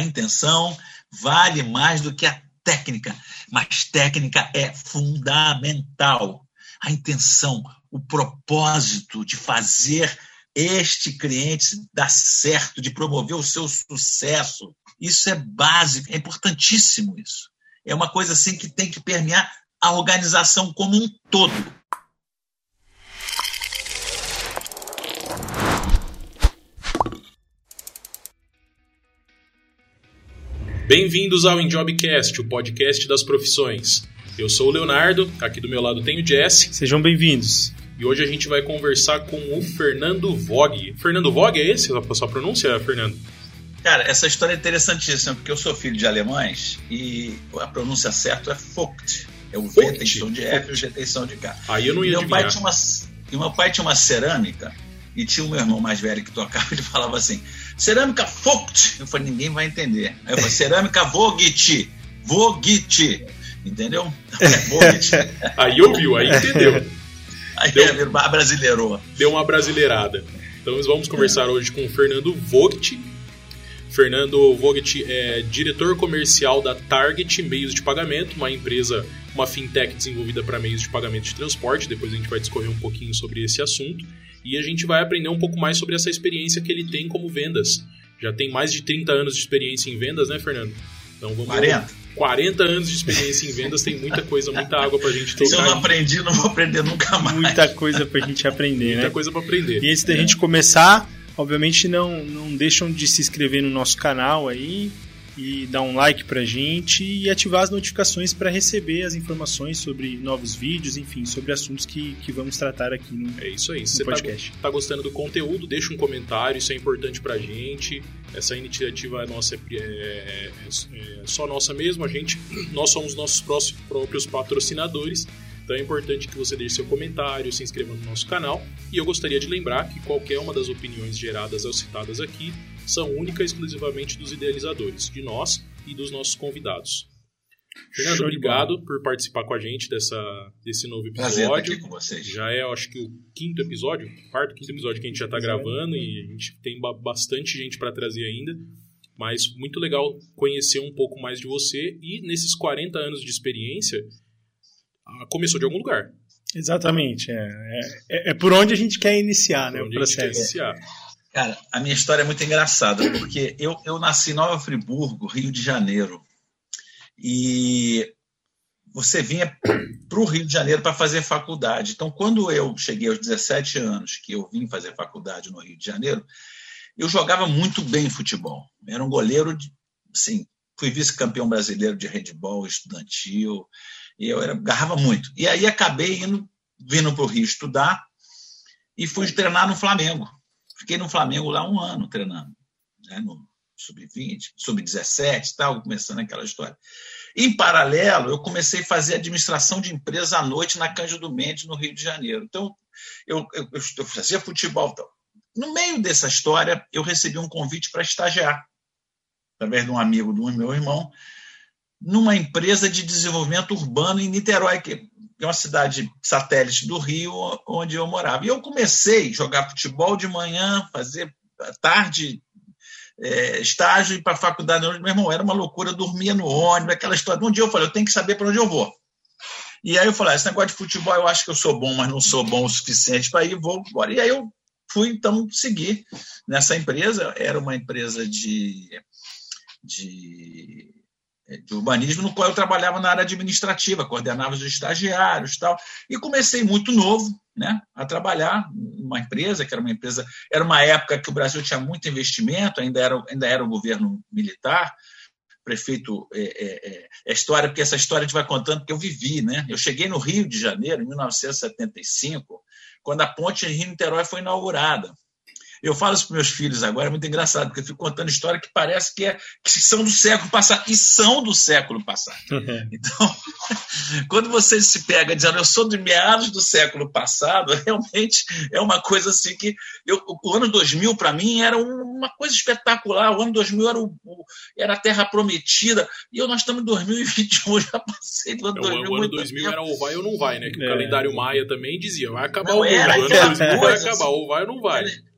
A intenção vale mais do que a técnica, mas técnica é fundamental. A intenção, o propósito de fazer este cliente dar certo, de promover o seu sucesso. Isso é básico, é importantíssimo isso. É uma coisa assim que tem que permear a organização como um todo. Bem-vindos ao Enjobcast, o podcast das profissões. Eu sou o Leonardo, aqui do meu lado tem o Jesse. Sejam bem-vindos. E hoje a gente vai conversar com o Fernando Vogue. Fernando Vogue é esse a sua pronúncia, Fernando? Cara, essa história é interessantíssima, porque eu sou filho de alemães e a pronúncia certa é Vogt. É o V tem som de F e o G tem som de K. Aí eu não ia e meu pai tinha uma E meu pai tinha uma cerâmica e tinha o meu irmão mais velho que tocava, ele falava assim, cerâmica Vogt. Eu falei, ninguém vai entender. Aí eu falei, cerâmica Vogt. Vogt. Entendeu? Vogt. aí ouviu, aí entendeu. Aí deu, é, brasileirou. Deu uma brasileirada. Então nós vamos conversar é. hoje com o Fernando Vogt. Fernando Vogt é diretor comercial da Target Meios de Pagamento, uma empresa, uma fintech desenvolvida para meios de pagamento de transporte. Depois a gente vai discorrer um pouquinho sobre esse assunto. E a gente vai aprender um pouco mais sobre essa experiência que ele tem como vendas. Já tem mais de 30 anos de experiência em vendas, né, Fernando? Então vamos 40. 40 anos de experiência em vendas, tem muita coisa, muita água pra gente tocar. Se eu não aprendi, não vou aprender nunca mais. Muita coisa pra gente aprender, muita né? Muita coisa pra aprender. E antes da é. gente começar, obviamente não, não deixam de se inscrever no nosso canal aí, e dar um like pra gente e ativar as notificações para receber as informações sobre novos vídeos, enfim, sobre assuntos que, que vamos tratar aqui no, é isso aí. no você tá podcast. Tá, tá, gostando do conteúdo, deixa um comentário, isso é importante pra gente. Essa iniciativa nossa é, é, é, é só nossa mesmo, a gente, nós somos nossos próprios patrocinadores. Então é importante que você deixe seu comentário, se inscreva no nosso canal. E eu gostaria de lembrar que qualquer uma das opiniões geradas ou citadas aqui são única e exclusivamente dos idealizadores, de nós e dos nossos convidados. Fernando, obrigado por participar com a gente dessa, desse novo episódio. com vocês. Já é, acho que, o quinto episódio, quarto, quinto episódio que a gente já está gravando e a gente tem bastante gente para trazer ainda. Mas muito legal conhecer um pouco mais de você e nesses 40 anos de experiência, começou de algum lugar. Exatamente. É, é, é por onde a gente quer iniciar né, o processo. Cara, a minha história é muito engraçada, porque eu, eu nasci em Nova Friburgo, Rio de Janeiro. E você vinha para o Rio de Janeiro para fazer faculdade. Então, quando eu cheguei aos 17 anos, que eu vim fazer faculdade no Rio de Janeiro, eu jogava muito bem futebol. Era um goleiro, de, assim, fui vice-campeão brasileiro de handball estudantil, e eu era, agarrava muito. E aí acabei indo, vindo para o Rio estudar e fui treinar no Flamengo. Fiquei no Flamengo lá um ano treinando, né, no sub-20, sub-17 tal, começando aquela história. Em paralelo, eu comecei a fazer administração de empresa à noite na Cândido Mendes, no Rio de Janeiro. Então, eu, eu, eu fazia futebol. Então. No meio dessa história, eu recebi um convite para estagiar, através de um amigo do meu irmão, numa empresa de desenvolvimento urbano em Niterói, que é uma cidade satélite do Rio, onde eu morava. E eu comecei a jogar futebol de manhã, fazer tarde é, estágio e para a faculdade. Meu irmão, era uma loucura, dormia no ônibus, aquela história. Um dia eu falei, eu tenho que saber para onde eu vou. E aí eu falei, ah, esse negócio de futebol eu acho que eu sou bom, mas não sou bom o suficiente para ir, vou embora. E aí eu fui, então, seguir nessa empresa. Era uma empresa de, de de urbanismo, no qual eu trabalhava na área administrativa, coordenava os estagiários tal. E comecei muito novo né, a trabalhar numa empresa, que era uma empresa. Era uma época que o Brasil tinha muito investimento, ainda era, ainda era o governo militar. Prefeito, é, é, é, é história, porque essa história a gente vai contando, porque eu vivi. Né? Eu cheguei no Rio de Janeiro, em 1975, quando a ponte Rio-Niterói foi inaugurada. Eu falo isso para meus filhos agora, é muito engraçado, porque eu fico contando história que parece que, é, que são do século passado, e são do século passado. Uhum. Então, quando você se pega dizendo eu sou de meados do século passado, realmente é uma coisa assim que. Eu, o ano 2000, para mim, era uma coisa espetacular. O ano 2000 era, o, era a Terra Prometida, e eu, nós estamos em 2021, já passei do ano é, 2000. O ano 2000 era ou vai ou não vai, né? Que é. o calendário Maia também dizia: vai acabar não, o ano, o ano 2000 vai acabar, ou vai ou não vai. Era,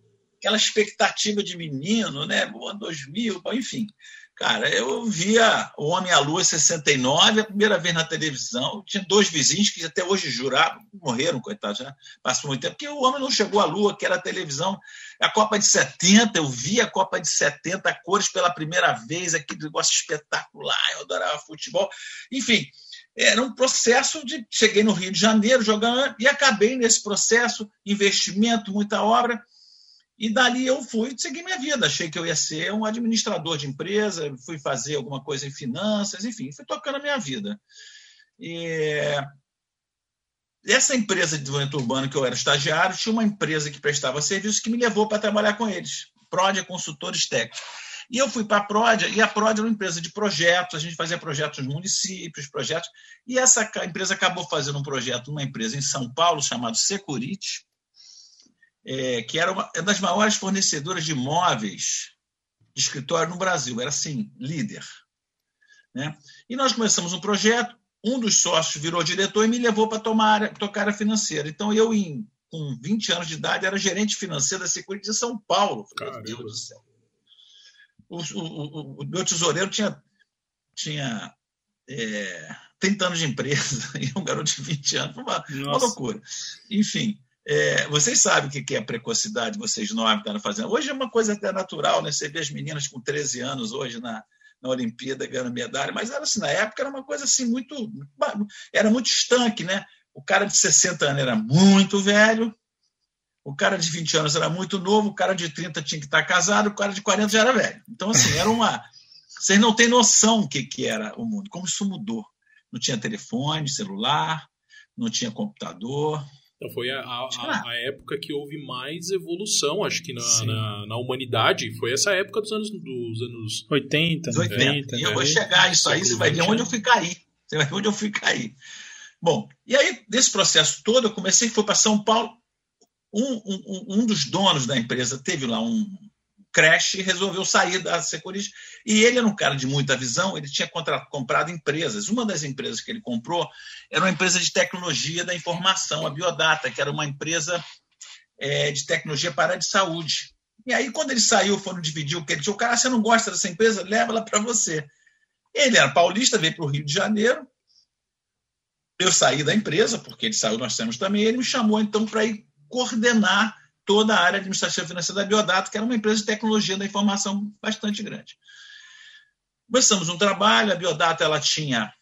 aquela expectativa de menino, né? Ano 2000, enfim. Cara, eu via o Homem à Lua 69, a primeira vez na televisão. Tinha dois vizinhos que até hoje juraram, morreram, coitados, já passou muito tempo, porque o homem não chegou à Lua, que era a televisão. A Copa de 70, eu vi a Copa de 70, a cores pela primeira vez, aquele negócio espetacular, eu adorava futebol. Enfim, era um processo de. Cheguei no Rio de Janeiro jogando e acabei nesse processo, investimento, muita obra e dali eu fui seguir minha vida. Achei que eu ia ser um administrador de empresa, fui fazer alguma coisa em finanças, enfim, fui tocando a minha vida. E essa empresa de desenvolvimento urbano que eu era estagiário tinha uma empresa que prestava serviço que me levou para trabalhar com eles. Prodia Consultores Técnicos. E eu fui para a Prodia, e a Prodia era uma empresa de projetos, a gente fazia projetos nos municípios, projetos. E essa empresa acabou fazendo um projeto numa empresa em São Paulo chamado Security, é, que era uma, uma das maiores fornecedoras de imóveis de escritório no Brasil, era assim, líder. Né? E nós começamos um projeto, um dos sócios virou diretor e me levou para tomar, tocar a financeira. Então, eu, em, com 20 anos de idade, era gerente financeiro da Security de São Paulo. Meu Deus do céu. O, o, o, meu tesoureiro tinha, tinha é, 30 anos de empresa e um garoto de 20 anos. Foi uma, uma loucura. Enfim, é, vocês sabem o que é precocidade, vocês novos estão fazendo. Hoje é uma coisa até natural, né? Você vê as meninas com 13 anos hoje na, na Olimpíada ganhando medalha, mas era assim, na época era uma coisa assim muito. Era muito estanque, né? O cara de 60 anos era muito velho, o cara de 20 anos era muito novo, o cara de 30 tinha que estar casado, o cara de 40 já era velho. Então, assim, era uma. Vocês não têm noção o que, que era o mundo, como isso mudou. Não tinha telefone, celular, não tinha computador, então foi a, a, a, época que houve mais evolução, acho que na, na, na, humanidade. Foi essa época dos anos, dos anos 80, 80. e eu vou chegar a isso aí, você vai ver onde eu fui cair. Você vai ver onde eu fui cair. Bom, e aí, nesse processo todo, eu comecei, fui para São Paulo. Um, um, um dos donos da empresa teve lá um, Crash resolveu sair da Securitas. E ele era um cara de muita visão, ele tinha comprado empresas. Uma das empresas que ele comprou era uma empresa de tecnologia da informação, a Biodata, que era uma empresa é, de tecnologia para a de saúde. E aí, quando ele saiu, foram dividir o que ele tinha. O cara, você não gosta dessa empresa? Leva ela para você. Ele era paulista, veio para o Rio de Janeiro. Eu saí da empresa, porque ele saiu, nós temos também. Ele me chamou, então, para ir coordenar toda a área administrativa financeira da Biodato, que era uma empresa de tecnologia da informação bastante grande. Começamos um trabalho, a Biodato ela tinha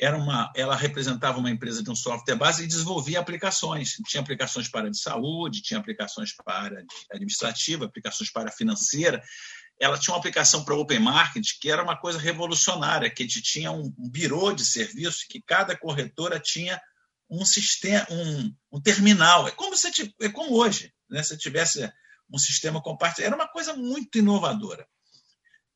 era uma, ela representava uma empresa de um software base e desenvolvia aplicações. Tinha aplicações para a de saúde, tinha aplicações para a área administrativa, aplicações para a financeira. Ela tinha uma aplicação para Open Market, que era uma coisa revolucionária, que a gente tinha um birô de serviço que cada corretora tinha um sistema, um, um terminal. É como, você, é como hoje né, se tivesse um sistema compartilhado. Era uma coisa muito inovadora.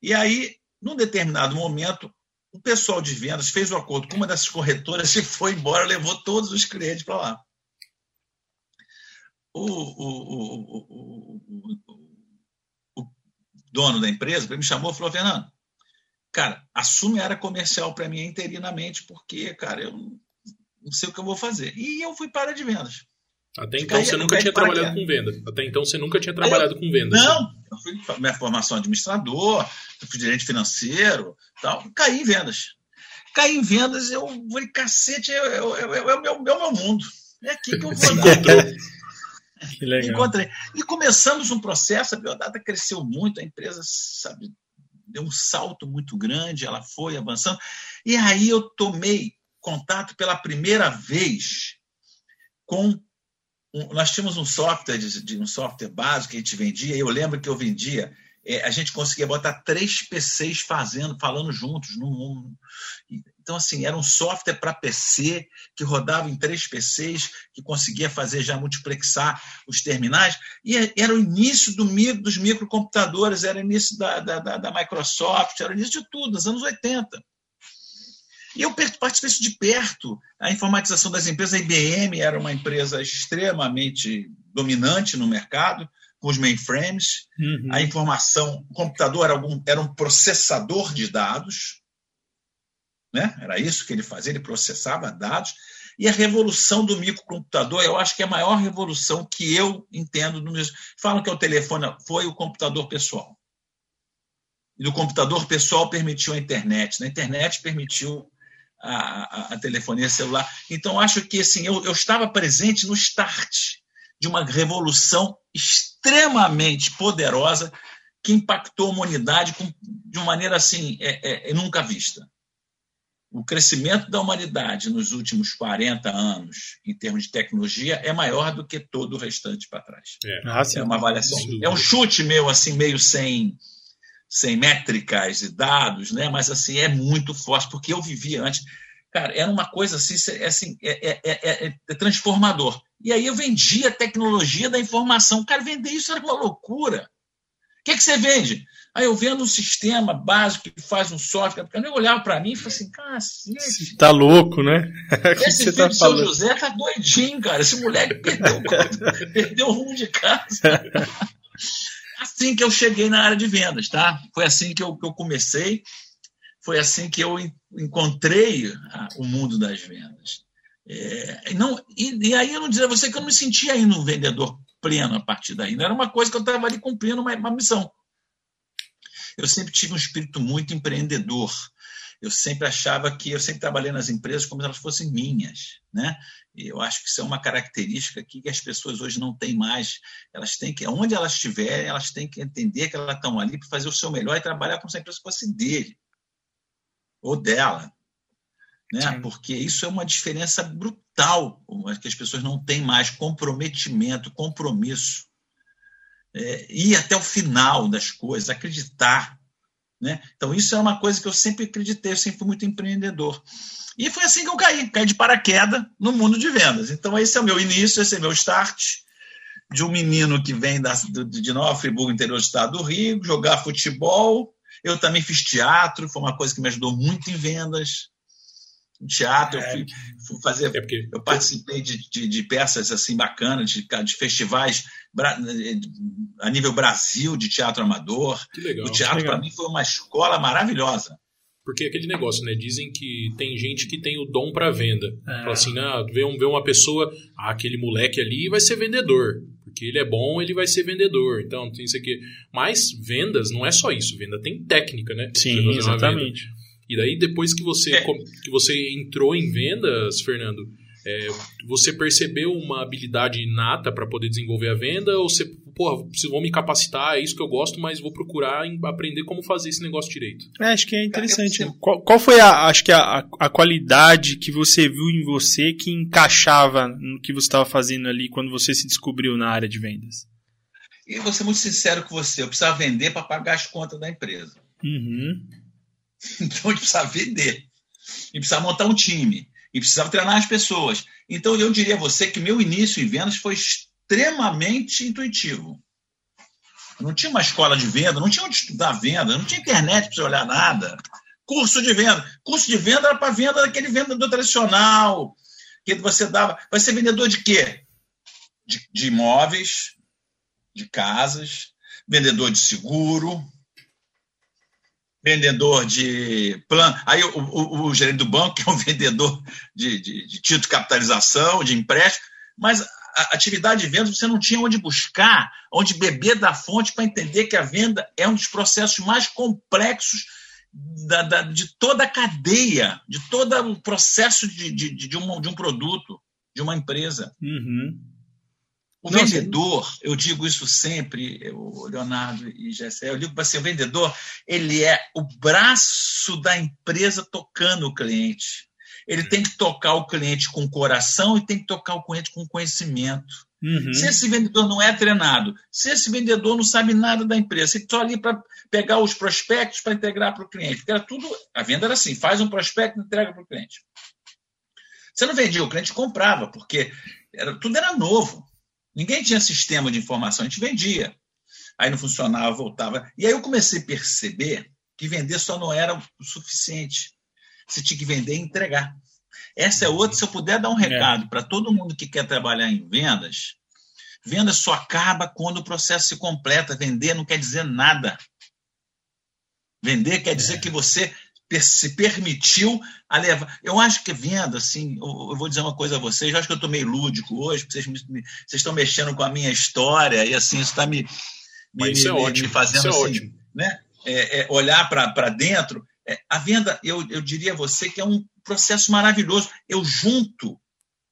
E aí, num determinado momento, o pessoal de vendas fez um acordo com uma dessas corretoras e foi embora, levou todos os clientes para lá. O, o, o, o, dono da empresa me chamou e falou: Fernando, cara, assume a área comercial para mim interinamente, porque, cara, eu não sei o que eu vou fazer. E eu fui para de vendas. Até então você nunca tinha trabalhado com venda. Até então você nunca tinha trabalhado eu, com venda. Não, assim. eu fui minha formação administrador, fui gerente financeiro, tal. Caí em vendas. Caí em vendas, eu falei, cacete, é, é, é, é o meu, meu mundo. É aqui que eu vou que legal. Encontrei. E começamos um processo, a Biodata cresceu muito, a empresa, sabe, deu um salto muito grande, ela foi avançando. E aí eu tomei contato pela primeira vez com um, nós tínhamos um software de, de, um software básico que a gente vendia, e eu lembro que eu vendia, é, a gente conseguia botar três PCs fazendo, falando juntos. Num, então, assim, era um software para PC que rodava em três PCs, que conseguia fazer já multiplexar os terminais, e é, era o início do, dos microcomputadores, era o início da, da, da Microsoft, era o início de tudo, nos anos 80. E eu participei de perto. A informatização das empresas, a IBM era uma empresa extremamente dominante no mercado, com os mainframes. Uhum. A informação, o computador era, algum, era um processador de dados. Né? Era isso que ele fazia, ele processava dados. E a revolução do microcomputador, eu acho que é a maior revolução que eu entendo. No... Falam que o telefone foi o computador pessoal. e do computador pessoal permitiu a internet. Na internet permitiu a, a, a, telefonia celular. Então, acho que assim, eu, eu estava presente no start de uma revolução extremamente poderosa que impactou a humanidade com, de uma maneira assim é, é, nunca vista. O crescimento da humanidade nos últimos 40 anos, em termos de tecnologia, é maior do que todo o restante para trás. É, ah, é uma avaliação. É um chute meu, assim, meio sem, sem métricas e dados, né? mas assim, é muito forte, porque eu vivi antes. Cara, era uma coisa assim, assim é, é, é, é transformador. E aí eu vendia a tecnologia da informação. Cara, vender isso era uma loucura. O que, que você vende? Aí eu vendo um sistema básico que faz um software. Porque eu olhava para mim e falei assim, cacete. Tá louco, né? Esse filho tá do seu José tá doidinho, cara. Esse moleque perdeu, perdeu o rumo de casa. assim que eu cheguei na área de vendas, tá? Foi assim que eu, que eu comecei. Foi assim que eu encontrei o mundo das vendas. É, não, e, e, aí eu não dizer a você que eu não me sentia ainda um vendedor pleno a partir daí. Não era uma coisa que eu estava ali cumprindo uma, uma missão. Eu sempre tive um espírito muito empreendedor. Eu sempre achava que eu sempre trabalhei nas empresas como se elas fossem minhas, né? E eu acho que isso é uma característica que as pessoas hoje não têm mais. Elas têm que, onde elas estiverem, elas têm que entender que elas estão ali para fazer o seu melhor e trabalhar como se a empresa fosse dele ou dela, né? Porque isso é uma diferença brutal, que as pessoas não têm mais comprometimento, compromisso, é, ir até o final das coisas, acreditar. Né? Então, isso é uma coisa que eu sempre acreditei, eu sempre fui muito empreendedor. E foi assim que eu caí, caí de paraquedas no mundo de vendas. Então, esse é o meu início, esse é o meu start de um menino que vem da, de Nova Friburgo, interior do estado do Rio, jogar futebol. Eu também fiz teatro, foi uma coisa que me ajudou muito em vendas teatro, é, eu fui, fui fazer. É porque... Eu participei de, de, de, peças assim bacanas, de, de festivais a nível Brasil de teatro amador. Que legal, o teatro, para mim, foi uma escola maravilhosa. Porque aquele negócio, né? Dizem que tem gente que tem o dom para venda. É. Fala assim, né? Vê, um, vê uma pessoa, ah, aquele moleque ali vai ser vendedor. Porque ele é bom, ele vai ser vendedor. Então, tem isso aqui. Mas vendas não é só isso. Venda tem técnica, né? Sim, exatamente. E daí, depois que você, é. que você entrou em vendas, Fernando, é, você percebeu uma habilidade inata para poder desenvolver a venda? Ou você, porra, vou me capacitar, é isso que eu gosto, mas vou procurar aprender como fazer esse negócio direito? É, acho que é interessante. Qual, qual foi a, acho que a, a, qualidade que você viu em você que encaixava no que você estava fazendo ali quando você se descobriu na área de vendas? E vou ser muito sincero com você, eu precisava vender para pagar as contas da empresa. Uhum. Então gente precisava vender. E precisava montar um time. E precisava treinar as pessoas. Então eu diria a você que meu início em vendas foi extremamente intuitivo. não tinha uma escola de venda, não tinha onde estudar venda, não tinha internet para você olhar nada. Curso de venda. Curso de venda era para venda daquele vendedor tradicional, que você dava. Vai ser vendedor de quê? De, de imóveis, de casas, vendedor de seguro, vendedor de plano. Aí o, o, o, gerente do banco, que é um vendedor de, de, de título de capitalização, de empréstimo, mas a atividade de venda você não tinha onde buscar, onde beber da fonte para entender que a venda é um dos processos mais complexos da, da, de toda a cadeia, de todo o processo de, de, de, um, de um produto, de uma empresa. Uhum. O vendedor, eu digo isso sempre, o Leonardo e Gessé, eu digo para você, o vendedor, ele é o braço da empresa tocando o cliente. Ele tem que tocar o cliente com coração e tem que tocar o cliente com conhecimento. Uhum. Se esse vendedor não é treinado, se esse vendedor não sabe nada da empresa, se está ali para pegar os prospectos para integrar para o cliente, porque era tudo, a venda era assim, faz um prospecto e entrega para o cliente. Você não vendia, o cliente comprava, porque era, tudo era novo. Ninguém tinha sistema de informação, a gente vendia. Aí não funcionava, voltava. E aí eu comecei a perceber que vender só não era o suficiente. Você tinha que vender e entregar. Essa é outra, se eu puder dar um é. recado é. para todo mundo que quer trabalhar em vendas, venda só acaba quando o processo se completa. Vender não quer dizer nada. Vender quer dizer é. que você se permitiu a levar. Eu acho que venda, assim, eu vou dizer uma coisa a vocês, eu acho que eu estou meio lúdico hoje, porque vocês, me, vocês estão mexendo com a minha história, e assim, isso está me, me, isso é me, ótimo, me fazendo isso é assim, ótimo. né? é, é, olhar para dentro. É, a venda, eu, eu diria a você que é um processo maravilhoso. Eu junto,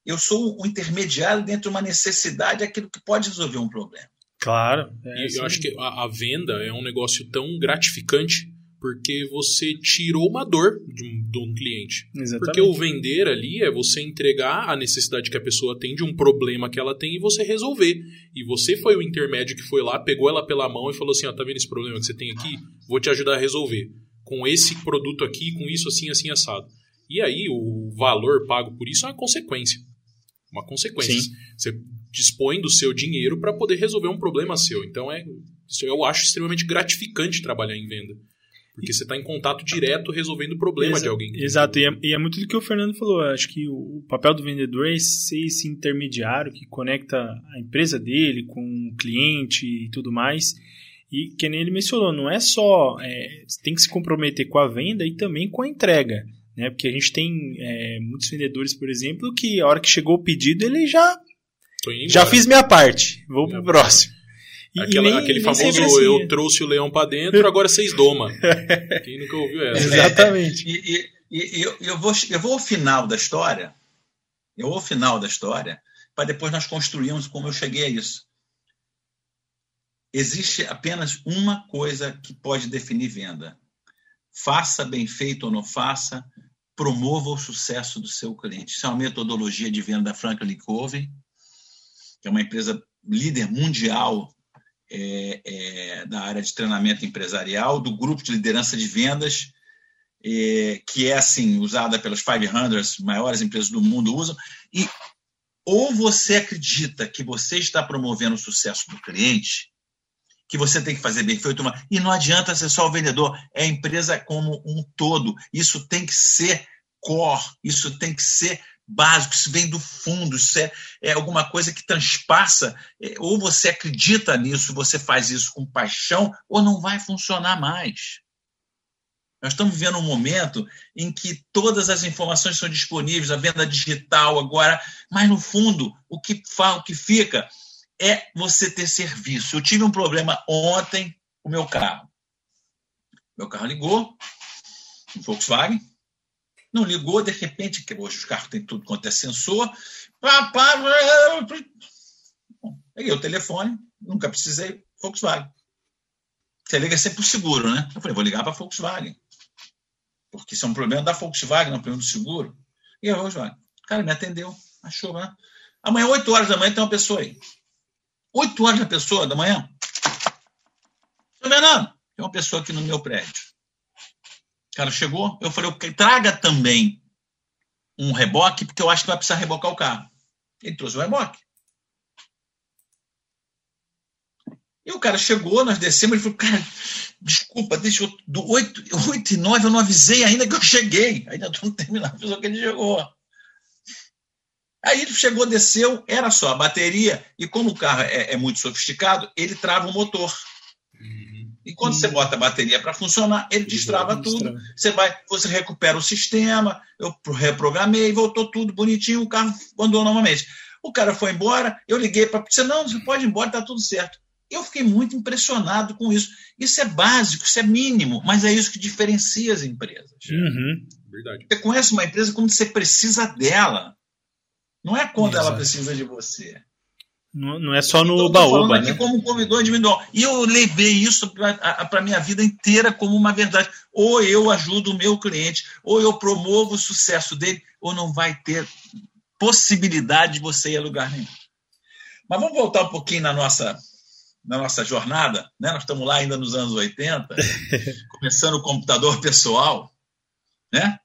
eu sou o intermediário dentro de uma necessidade, aquilo que pode resolver um problema. Claro. É, eu acho que a, a, venda é um negócio tão gratificante porque você tirou uma dor de um, de um cliente. Exatamente. Porque o vender ali é você entregar a necessidade que a pessoa tem de um problema que ela tem e você resolver. E você foi o intermédio que foi lá, pegou ela pela mão e falou assim: ó, tá vendo esse problema que você tem aqui? Vou te ajudar a resolver. Com esse produto aqui, com isso assim, assim, assado. E aí o valor pago por isso é uma consequência. Uma consequência. Sim. Você dispõe do seu dinheiro para poder resolver um problema seu. Então é, eu acho extremamente gratificante trabalhar em venda. Porque você está em contato direto resolvendo o problema de alguém. Exato, e é, e é, muito do que o Fernando falou. Acho que o papel do vendedor é ser esse intermediário que conecta a empresa dele com o cliente e tudo mais. E que nem ele mencionou, não é só. É, tem que se comprometer com a venda e também com a entrega. Né? Porque a gente tem é, muitos vendedores, por exemplo, que a hora que chegou o pedido, ele já. Já fiz minha parte, vou pro próximo. Aquela, nem, aquele famoso assim. eu trouxe o leão para dentro, agora vocês domam. Quem nunca ouviu essa? Exatamente. E, e, e eu, eu, vou, eu vou ao final da história, eu vou ao final da história, para depois nós construirmos como eu cheguei a isso. Existe apenas uma coisa que pode definir venda. Faça bem feito ou não faça, promova o sucesso do seu cliente. Isso é uma metodologia de venda da Franklin Covey, que é uma empresa líder mundial é, é, da área de treinamento empresarial, do grupo de liderança de vendas, é, que é assim usada pelas 500 maiores empresas do mundo usam. E ou você acredita que você está promovendo o sucesso do cliente, que você tem que fazer bem feito, e não adianta ser só o vendedor, é a empresa como um todo. Isso tem que ser core, isso tem que ser básico, isso vem do fundo, isso é, é alguma coisa que transpassa. É, ou você acredita nisso, você faz isso com paixão, ou não vai funcionar mais. Nós estamos vivendo um momento em que todas as informações são disponíveis, a venda digital agora, mas no fundo, o que, fala, o que fica é você ter serviço. Eu tive um problema ontem com o meu carro. Meu carro ligou, um Volkswagen, não ligou, de repente, que hoje os carros têm tudo quanto é sensor. Peguei o telefone, nunca precisei, Volkswagen. Você liga sempre para o seguro, né? Eu falei, vou ligar para a Volkswagen. Porque isso é um problema da Volkswagen, não é um problema do seguro. E a Volkswagen. O cara me atendeu, achou, né? Amanhã, 8 horas da manhã, tem uma pessoa aí. 8 horas da pessoa da manhã. Fernando, tem uma pessoa aqui no meu prédio. O cara chegou, eu falei, traga também um reboque, porque eu acho que vai precisar rebocar o carro. Ele trouxe o reboque. E o cara chegou, nós descemos, ele falou, cara, desculpa, deixa eu. Do 8, 8 e 9 eu não avisei ainda que eu cheguei. Ainda estou terminando, só que ele chegou. Aí ele chegou, desceu, era só a bateria, e como o carro é, é muito sofisticado, ele trava o motor. E quando você bota a bateria para funcionar, ele destrava tudo. Você vai, você recupera o sistema, eu reprogramei, voltou tudo bonitinho, o carro andou novamente. O cara foi embora, eu liguei para você, não, você pode ir embora, está tudo certo. Eu fiquei muito impressionado com isso. Isso é básico, isso é mínimo, mas é isso que diferencia as empresas. Uhum. Verdade. Você conhece uma empresa quando você precisa dela. Não é quando Exato. ela precisa de você. Não, é só no então, baú, né? como individual. E eu levei isso para a minha vida inteira como uma verdade. Ou eu ajudo o meu cliente, ou eu promovo o sucesso dele, ou não vai ter possibilidade de você ir a lugar nenhum. Mas vamos voltar um pouquinho na nossa, na nossa jornada. Né? Nós estamos lá ainda nos anos 80, começando o computador pessoal. Né?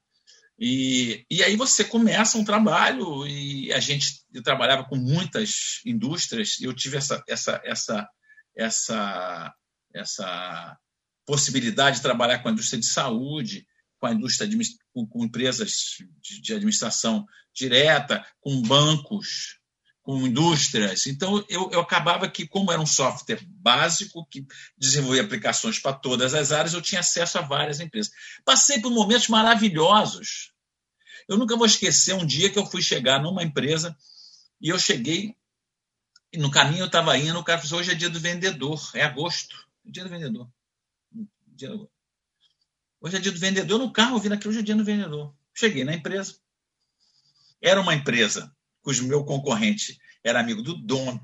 E, e aí você começa um trabalho e a gente eu trabalhava com muitas indústrias e eu tive essa essa essa essa essa possibilidade de trabalhar com a indústria de saúde, com a indústria de, com, com empresas de, de, administração direta, com bancos, com indústrias. Então eu, eu acabava que como era um software básico que desenvolvia aplicações para todas as áreas, eu tinha acesso a várias empresas. Passei por momentos maravilhosos eu nunca vou esquecer um dia que eu fui chegar numa empresa e eu cheguei, e no caminho eu estava indo, o cara falou: hoje é dia do vendedor, é agosto, dia do vendedor. dia, hoje é dia do vendedor. No carro, eu vi naquele hoje é dia do vendedor. Cheguei na empresa. Era uma empresa cujo meu concorrente era amigo do dono.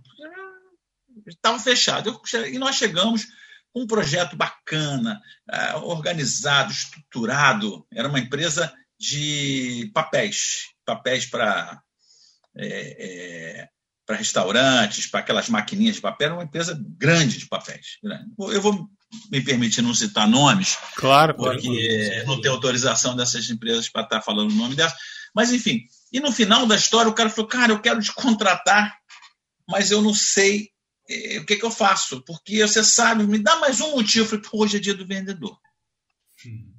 Estava fechado. E nós chegamos com um projeto bacana, uh, organizado, estruturado. Era uma empresa de papéis papéis para é, é, para restaurantes, para aquelas maquininhas de papel, era uma empresa grande de papéis. Eu vou me permitir não citar nomes, claro, porque claro. não tenho autorização dessas empresas para estar falando o nome delas. Mas, enfim, e no final da história, o cara falou: Cara, eu quero te contratar, mas eu não sei eh, o que, que eu faço, porque você sabe, me dá mais um motivo. Eu falei: Hoje é dia do vendedor. Hum.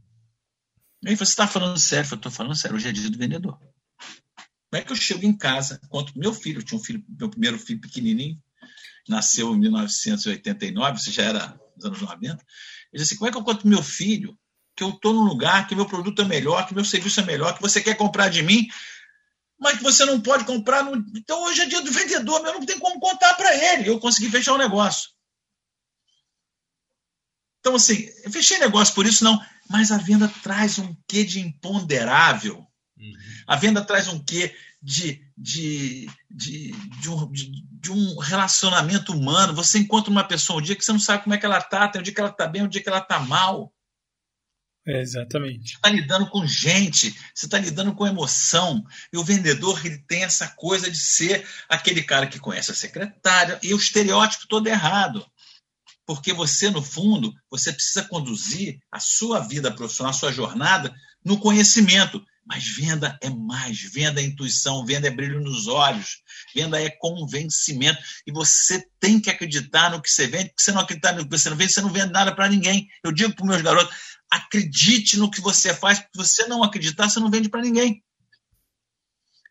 Aí você está falando sério? Eu Estou falando sério, hoje é dia do vendedor. Como é que eu chego em casa, conto meu filho, eu tinha um filho, meu primeiro filho pequenininho, nasceu em 1989, você já era nos anos 90. Ele disse assim: como é que eu conto meu filho que eu estou num lugar, que meu produto é melhor, que meu serviço é melhor, que você quer comprar de mim, mas que você não pode comprar. No... Então hoje é dia do vendedor, eu não tenho como contar para ele. Eu consegui fechar o negócio. Então, assim, eu fechei negócio por isso, não, mas a venda traz um quê de imponderável Uhum. A venda traz um quê de, de, de, de, um, de, um, relacionamento humano. Você encontra uma pessoa um dia que você não sabe como é que ela está, tem um dia que ela está bem, um dia que ela está mal. É, exatamente. Você está lidando com gente, você está lidando com emoção. E o vendedor ele tem essa coisa de ser aquele cara que conhece a secretária e o estereótipo todo errado. Porque você, no fundo, você precisa conduzir a sua vida profissional, a sua jornada no conhecimento. Mas venda é mais, venda é intuição, venda é brilho nos olhos, venda é convencimento. E você tem que acreditar no que você vende, porque se você não acreditar no que você não vende, você não vende nada para ninguém. Eu digo para os meus garotos: acredite no que você faz, porque se você não acreditar, você não vende para ninguém.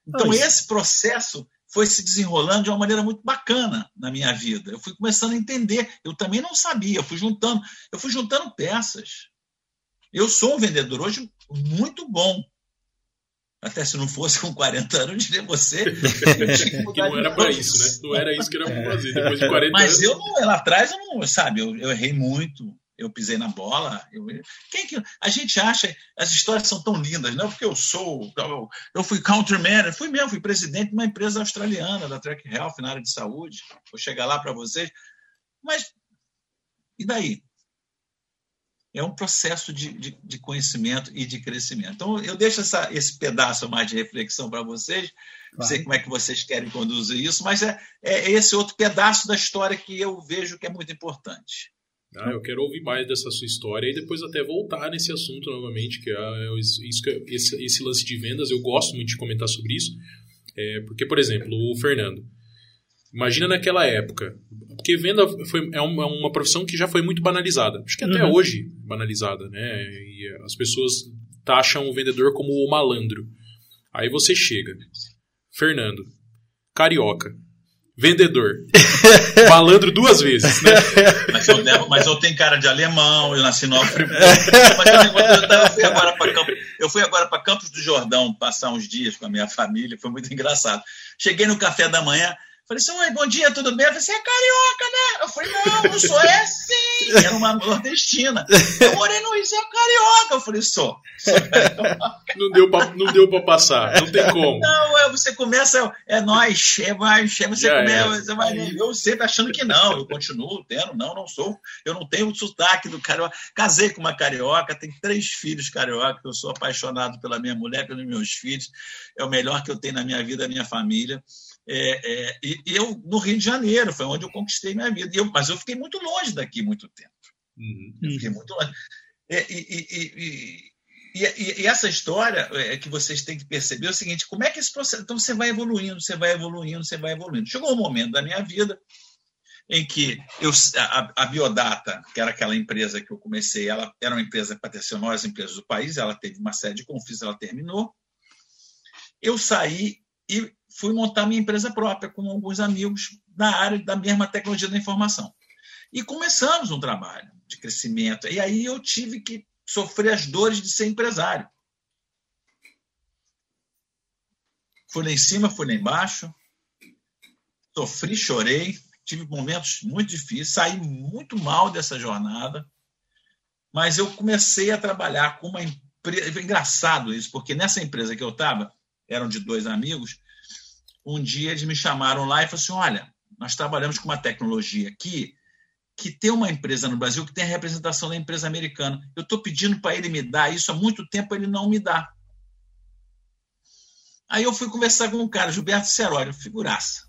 Então, esse processo foi se desenrolando de uma maneira muito bacana na minha vida. Eu fui começando a entender. Eu também não sabia, eu fui juntando, eu fui juntando peças. Eu sou um vendedor hoje muito bom até se não fosse com 40 anos, eu diria você. que não era para isso, né? Não era isso que era para fazer. Depois de 40 Mas anos. eu não, lá atrás, eu não, sabe, eu, eu errei muito. Eu pisei na bola. Eu, quem que, a gente acha, as histórias são tão lindas, não porque eu sou, eu, eu fui countryman, fui mesmo, fui presidente de uma empresa australiana, da Track Health, na área de saúde. Vou chegar lá para vocês. Mas, e daí? é um processo de, de, de, conhecimento e de crescimento. Então, eu deixo essa, esse pedaço mais de reflexão para vocês, não claro. sei como é que vocês querem conduzir isso, mas é, é esse outro pedaço da história que eu vejo que é muito importante. Ah, eu quero ouvir mais dessa sua história e depois até voltar nesse assunto novamente, que é, é isso que esse, esse lance de vendas, eu gosto muito de comentar sobre isso, é, porque, por exemplo, o Fernando, Imagina naquela época. Porque venda foi, é, uma, é uma profissão que já foi muito banalizada. Acho que até uhum. hoje banalizada, né? E as pessoas taxam o vendedor como o malandro. Aí você chega. Fernando, carioca, vendedor, malandro duas vezes, né? Mas eu, mas eu tenho cara de alemão, eu nasci no Campos, eu fui agora para Campos do Jordão passar uns dias com a minha família, foi muito engraçado. Cheguei no café da manhã, Falei assim, oi, bom dia, tudo bem? Eu falei, você é carioca, né? Eu falei, não, não sou, é sim. Era uma nordestina. Eu morei no Rio, você é carioca. Eu falei, sou. sou não, deu pra, não deu pra passar, não tem como. Não, é, você começa, é nós, é mais, é você começa, é. você vai, eu tá achando que não, eu continuo tendo, não, não sou, eu não tenho o sotaque do carioca. Casei com uma carioca, tenho três filhos carioca, eu sou apaixonado pela minha mulher, pelos meus filhos, é o melhor que eu tenho na minha vida, a minha família. É, é, e eu, no Rio de Janeiro, foi onde eu conquistei minha vida. Eu, mas eu fiquei muito longe daqui muito tempo. Uhum. Eu fiquei muito longe. É, e, e, e, essa história é, que vocês têm que perceber é o seguinte: como é que esse processo. Então você vai evoluindo, você vai evoluindo, você vai evoluindo. Chegou um momento da minha vida em que eu, a, a, Biodata, que era aquela empresa que eu comecei, ela era uma empresa para ter as maiores empresas do país, ela teve uma série de conflitos, ela terminou. Eu saí e fui montar minha empresa própria com alguns amigos da área da mesma tecnologia da informação. E começamos um trabalho de crescimento. E aí eu tive que sofrer as dores de ser empresário. Fui lá em cima, fui lá embaixo, sofri, chorei, tive momentos muito difíceis, saí muito mal dessa jornada, Mas eu comecei a trabalhar com uma empresa. Engraçado isso, porque nessa empresa que eu estava, eram de dois amigos, um dia eles me chamaram lá e falaram assim: olha, nós trabalhamos com uma tecnologia aqui que tem uma empresa no Brasil que tem a representação da empresa americana. Eu estou pedindo para ele me dar isso há muito tempo, ele não me dá. Aí eu fui conversar com um cara, Gilberto Serório, figuraça.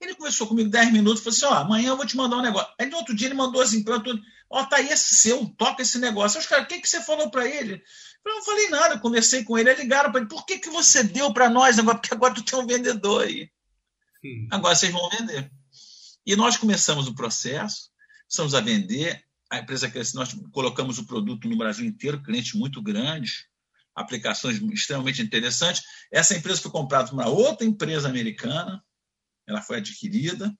Ele conversou comigo 10 minutos, falou assim: ó, amanhã eu vou te mandar um negócio. Aí no outro dia ele mandou assim, tudo. Ó, tá aí esse seu, toca esse negócio. Os caras, o que, que você falou para ele? Eu não falei nada, eu conversei com ele, ligaram para ele, por que, que você deu para nós agora? Porque agora tu tem um vendedor aí. Hum. Agora vocês vão vender. E nós começamos o processo, começamos a vender, a empresa cresceu, nós colocamos o produto no Brasil inteiro, clientes muito grandes, aplicações extremamente interessantes. Essa empresa foi comprada por uma outra empresa americana, ela foi adquirida.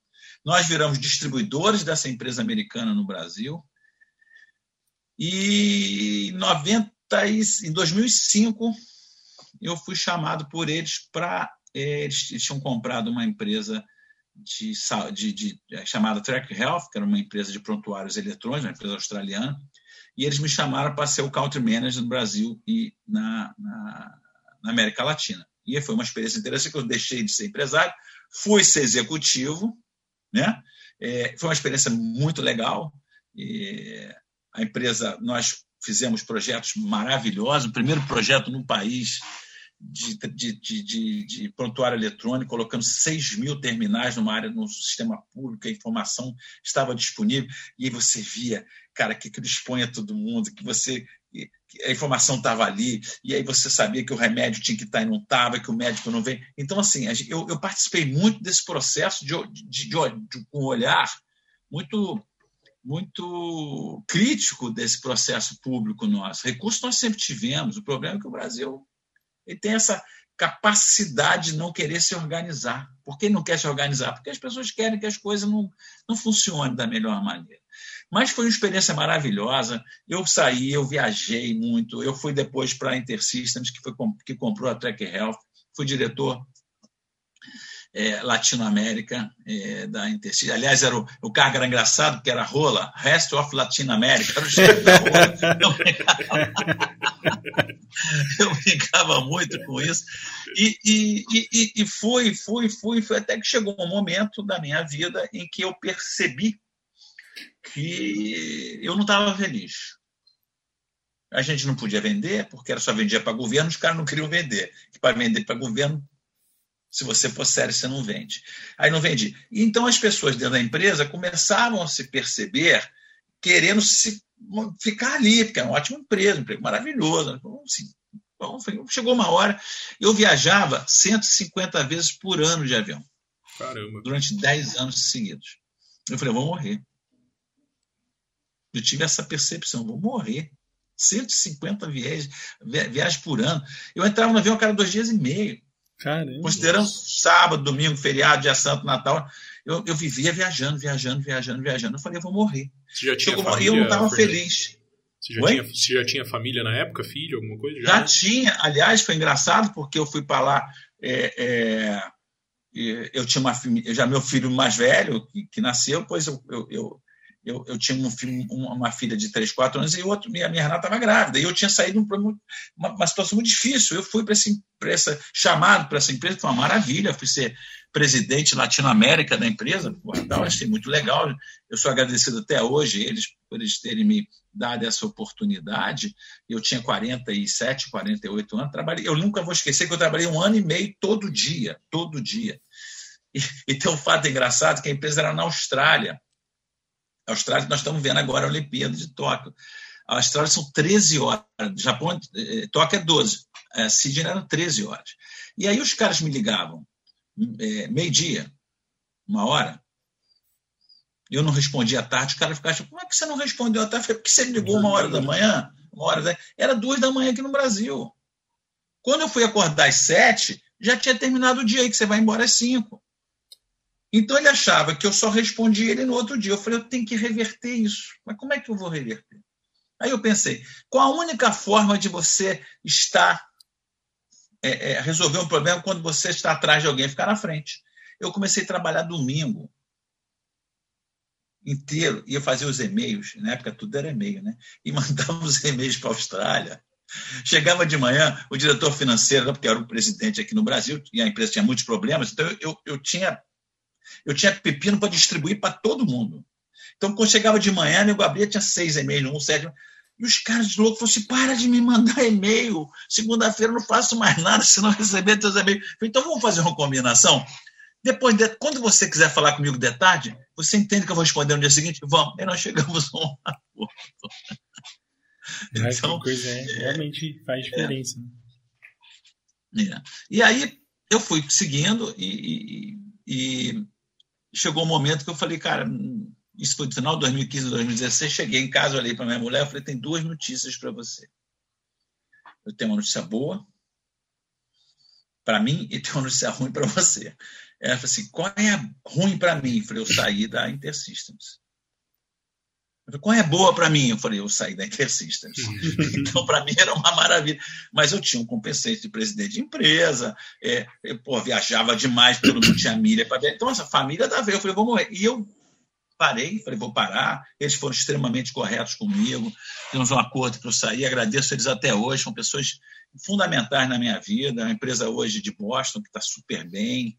Nós viramos distribuidores dessa empresa americana no Brasil. E em, 90, em 2005, eu fui chamado por eles para. É, eles, eles tinham comprado uma empresa de, de, de, é, chamada Track Health, que era uma empresa de prontuários eletrônicos, uma empresa australiana, e eles me chamaram para ser o country manager no Brasil e na, na, na América Latina. E foi uma experiência interessante que eu deixei de ser empresário, fui ser executivo, né? É, foi uma experiência muito legal. E a empresa, nós fizemos projetos maravilhosos. O primeiro projeto no país de, de, de, de, prontuário eletrônico, colocando 6 mil terminais numa área, num sistema público, a informação estava disponível, e aí você via, cara, que aquilo expõe a todo mundo, que você a informação estava ali, e aí você sabia que o remédio tinha que estar tá e não estava, que o médico não veio. Então, assim, eu, eu participei muito desse processo de, de, de, de um olhar muito muito crítico desse processo público nosso. Recursos nós sempre tivemos, o problema é que o Brasil ele tem essa capacidade de não querer se organizar. Por que não quer se organizar? Porque as pessoas querem que as coisas não, não funcionem da melhor maneira. Mas foi uma experiência maravilhosa. Eu saí, eu viajei muito. Eu fui depois para a InterSystems, que, foi, que comprou a Track Health. Fui diretor é, Latinoamérica é, da Intercity. Aliás, era o, o cargo era engraçado, porque era rola, Rest of Latinoamérica, era o chefe da rola. Eu brincava, eu brincava muito com isso. E, e, e, e fui, fui, fui, fui, até que chegou um momento da minha vida em que eu percebi que eu não estava feliz. A gente não podia vender, porque era só vendia para governo, os caras não queriam vender. Para vender para governo, se você for sério, você não vende. Aí não vendi. Então as pessoas dentro da empresa começavam a se perceber querendo se ficar ali, porque é uma ótima empresa, um emprego maravilhoso. Assim, bom, chegou uma hora, eu viajava 150 vezes por ano de avião. Caramba. Durante 10 anos seguidos. Eu falei, eu vou morrer. Eu tive essa percepção, vou morrer. 150 viagens, viagens por ano. Eu entrava no avião a cada dois dias e meio. Caramba. Considerando sábado, domingo, feriado, dia santo, Natal, eu, eu vivia viajando, viajando, viajando, viajando. Eu falei, eu vou morrer. Você já tinha família, eu não estava feliz. Você já, tinha, você já, tinha, família na época, filho, alguma coisa? Já, já tinha. Aliás, foi engraçado porque eu fui para lá. É, é, eu tinha uma já meu filho mais velho que, que nasceu, pois eu, eu, eu eu, eu tinha um uma filha de 3, 4 anos e outro, minha, minha Renata estava grávida. E eu tinha saído de uma, uma, situação muito difícil. Eu fui para essa, chamado para essa empresa, foi uma maravilha. fui ser presidente latino-américa da empresa. Então, achei muito legal. Eu sou agradecido até hoje eles por eles terem me dado essa oportunidade. Eu tinha 47, 48 anos. Trabalhei, eu nunca vou esquecer que eu trabalhei um ano e meio todo dia, todo dia. E, e tem um fato engraçado que a empresa era na Austrália. A Austrália, nós estamos vendo agora a Olimpíada de Tóquio. A Austrália são 13 horas, Japão, eh, Tóquio é 12, é, Sydney eram 13 horas. E aí os caras me ligavam, é, meio-dia, uma hora, eu não respondia à tarde, os caras ficavam, como é que você não respondeu à tarde? Porque você ligou uma hora da manhã, uma hora da... Era duas da manhã aqui no Brasil. Quando eu fui acordar às sete, já tinha terminado o dia aí, que você vai embora às cinco. Então ele achava que eu só respondia ele no outro dia. Eu falei, eu tenho que reverter isso. Mas como é que eu vou reverter? Aí eu pensei, qual a única forma de você estar é, é, resolver um problema quando você está atrás de alguém, ficar na frente. Eu comecei a trabalhar domingo. inteiro, ia fazer os e-mails, na época tudo era e-mail, né? E mandava os e-mails para a Austrália. Chegava de manhã, o diretor financeiro, porque era o presidente aqui no Brasil, e a empresa tinha muitos problemas, então eu, eu, tinha, eu tinha pepino para distribuir para todo mundo. Então, quando chegava de manhã, eu abria, tinha seis e-mails, um, sete. E os caras de louco falaram assim: para de me mandar e-mail. Segunda-feira eu não faço mais nada se não receber teus e-mails. Então, vamos fazer uma combinação? Depois, de, quando você quiser falar comigo de tarde, você entende que eu vou responder no dia seguinte? Vamos. E nós chegamos a um acordo. Então, coisa é, realmente faz diferença. É. É. E aí eu fui seguindo e, e, e, chegou um momento que eu falei, cara, isso foi no final de 2015, 2016, cheguei em casa, olhei para minha mulher falei, tem duas notícias para você. Eu tenho uma notícia boa para mim e tenho uma notícia ruim para você. Ela falou assim: qual é ruim para mim? Eu falei: eu saí da Intersystems. Falei, qual é boa para mim? Eu falei: eu saí da Intersystems. então, para mim era uma maravilha. Mas eu tinha um compensante de presidente de empresa, é, eu, pô, viajava demais, todo mundo tinha milha para ver. Então, essa família da veio. Eu falei: vou morrer. E eu parei, falei: vou parar. Eles foram extremamente corretos comigo. Temos um acordo para eu sair. Agradeço eles até hoje. São pessoas fundamentais na minha vida. É uma empresa hoje de Boston que está super bem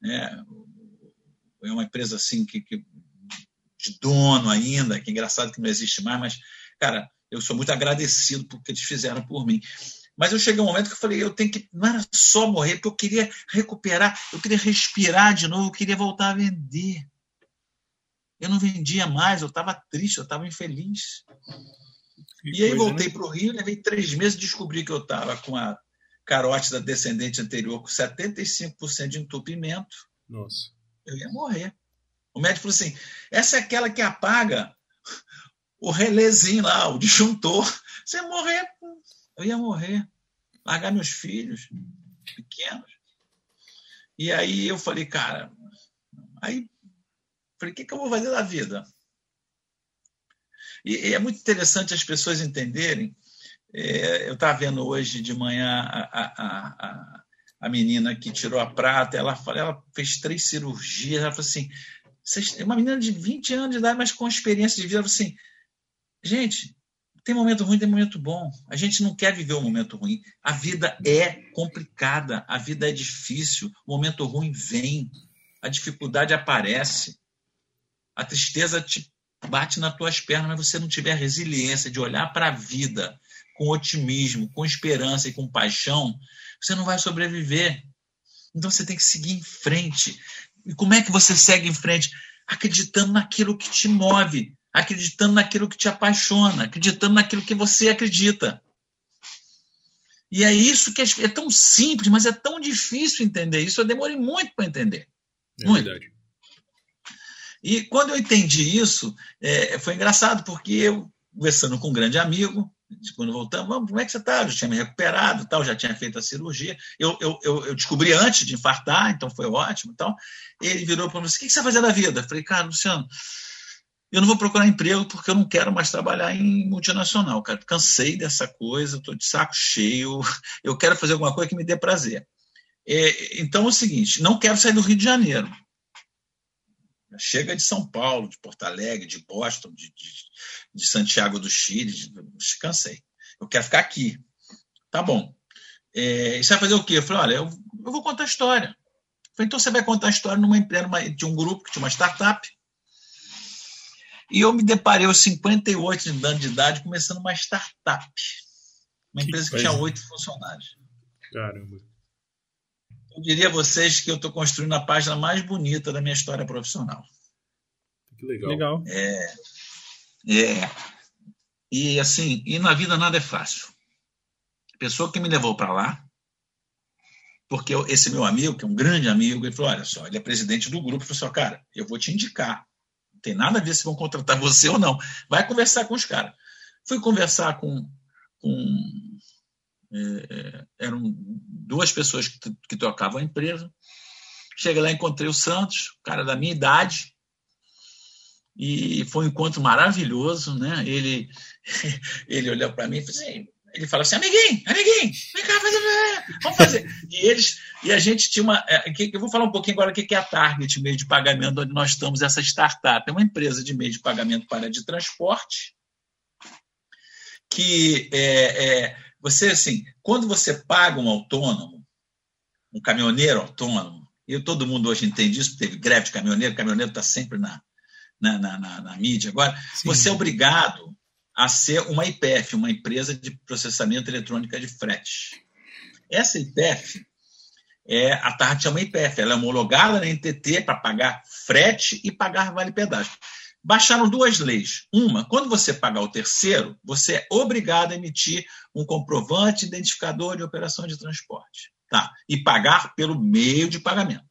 né? É uma empresa assim que, que de dono ainda, que é engraçado que não existe mais, mas, cara, eu sou muito agradecido por que eles fizeram por mim. Mas eu cheguei um momento que eu falei, eu tenho que. Não era só morrer, porque eu queria recuperar, eu queria respirar de novo, eu queria voltar a vender. Eu não vendia mais, eu estava triste, eu estava infeliz. Que e aí coisa, voltei né? para o Rio, levei três meses e descobri que eu estava com a carótida descendente anterior com 75% de entupimento, Nossa. eu ia morrer. O médico falou assim: essa é aquela que apaga o relézinho lá, o disjuntor. Você morrer. Eu ia morrer. Largar meus filhos pequenos. E aí eu falei, cara, aí falei, o que, que eu vou fazer da vida? E, e é muito interessante as pessoas entenderem é, eu estava vendo hoje de manhã a, a, a, a, menina que tirou a prata, ela, ela fez três cirurgias, ela falou assim, uma menina de 20 anos de idade, mas com experiência de vida, assim, gente, tem momento ruim, tem momento bom. A gente não quer viver um momento ruim. A vida é complicada, a vida é difícil, o momento ruim vem, a dificuldade aparece, a tristeza te bate nas tuas pernas, mas você não tiver resiliência de olhar para a vida com otimismo, com esperança e com paixão, você não vai sobreviver. Então você tem que seguir em frente. E como é que você segue em frente? Acreditando naquilo que te move, acreditando naquilo que te apaixona, acreditando naquilo que você acredita. E é isso que é, é tão simples, mas é tão difícil entender isso. Eu demorei muito para entender. É muito. verdade. E quando eu entendi isso, é, foi engraçado, porque eu, conversando com um grande amigo, quando voltamos, como é que você está? Eu tinha me recuperado, tal, já tinha feito a cirurgia. Eu, eu, eu, descobri antes de infartar, então foi ótimo. Então, ele virou para mim o que você vai fazer da vida? Eu falei, cara, Luciano, eu não vou procurar emprego porque eu não quero mais trabalhar em multinacional, cara. Cansei dessa coisa, estou de saco cheio, eu quero fazer alguma coisa que me dê prazer. É, então é o seguinte: não quero sair do Rio de Janeiro. Chega de São Paulo, de Porto Alegre, de Boston, de, de, de Santiago do Chile. De, cansei. Eu quero ficar aqui. Tá bom. É, você vai fazer o quê? Eu falei, olha, eu, eu vou contar a história. Eu falei, então você vai contar a história numa empresa, de um grupo que tinha uma startup. E eu me deparei aos 58 anos de idade começando uma startup. Uma empresa que, que tinha oito funcionários. Caramba eu diria a vocês que eu estou construindo a página mais bonita da minha história profissional. Que legal. legal. É, é, e assim, e na vida nada é fácil. A pessoa que me levou para lá, porque eu, esse meu amigo, que é um grande amigo, ele falou: olha só, ele é presidente do grupo, ele falou assim, cara, eu vou te indicar. Não tem nada a ver se vão contratar você ou não. Vai conversar com os caras. Fui conversar com, com é, é, eram duas pessoas que, que tocavam a empresa. Cheguei lá, encontrei o Santos, cara da minha idade, e foi um encontro maravilhoso, né? Ele, ele olhou para mim e falou assim, ele fala assim, amiguinho, amiguinho, vem cá fazer, vamos fazer. E eles, E a gente tinha uma. É, eu vou falar um pouquinho agora o que é a Target, meio de pagamento, onde nós estamos, essa startup. É uma empresa de meio de pagamento para de transporte, que é, é, você, assim, quando você paga um autônomo, um caminhoneiro autônomo, e todo mundo hoje entende isso, teve greve de caminhoneiro, caminhoneiro está sempre na, na, na, na, na mídia agora, Sim. você é obrigado a ser uma IPF, uma empresa de processamento eletrônica de frete. Essa IPF, é, a TART é uma IPF, ela é homologada na NTT para pagar frete e pagar vale pedágio. Baixaram duas leis. Uma, quando você pagar o terceiro, você é obrigado a emitir um comprovante identificador de operação de transporte. Tá? E pagar pelo meio de pagamento.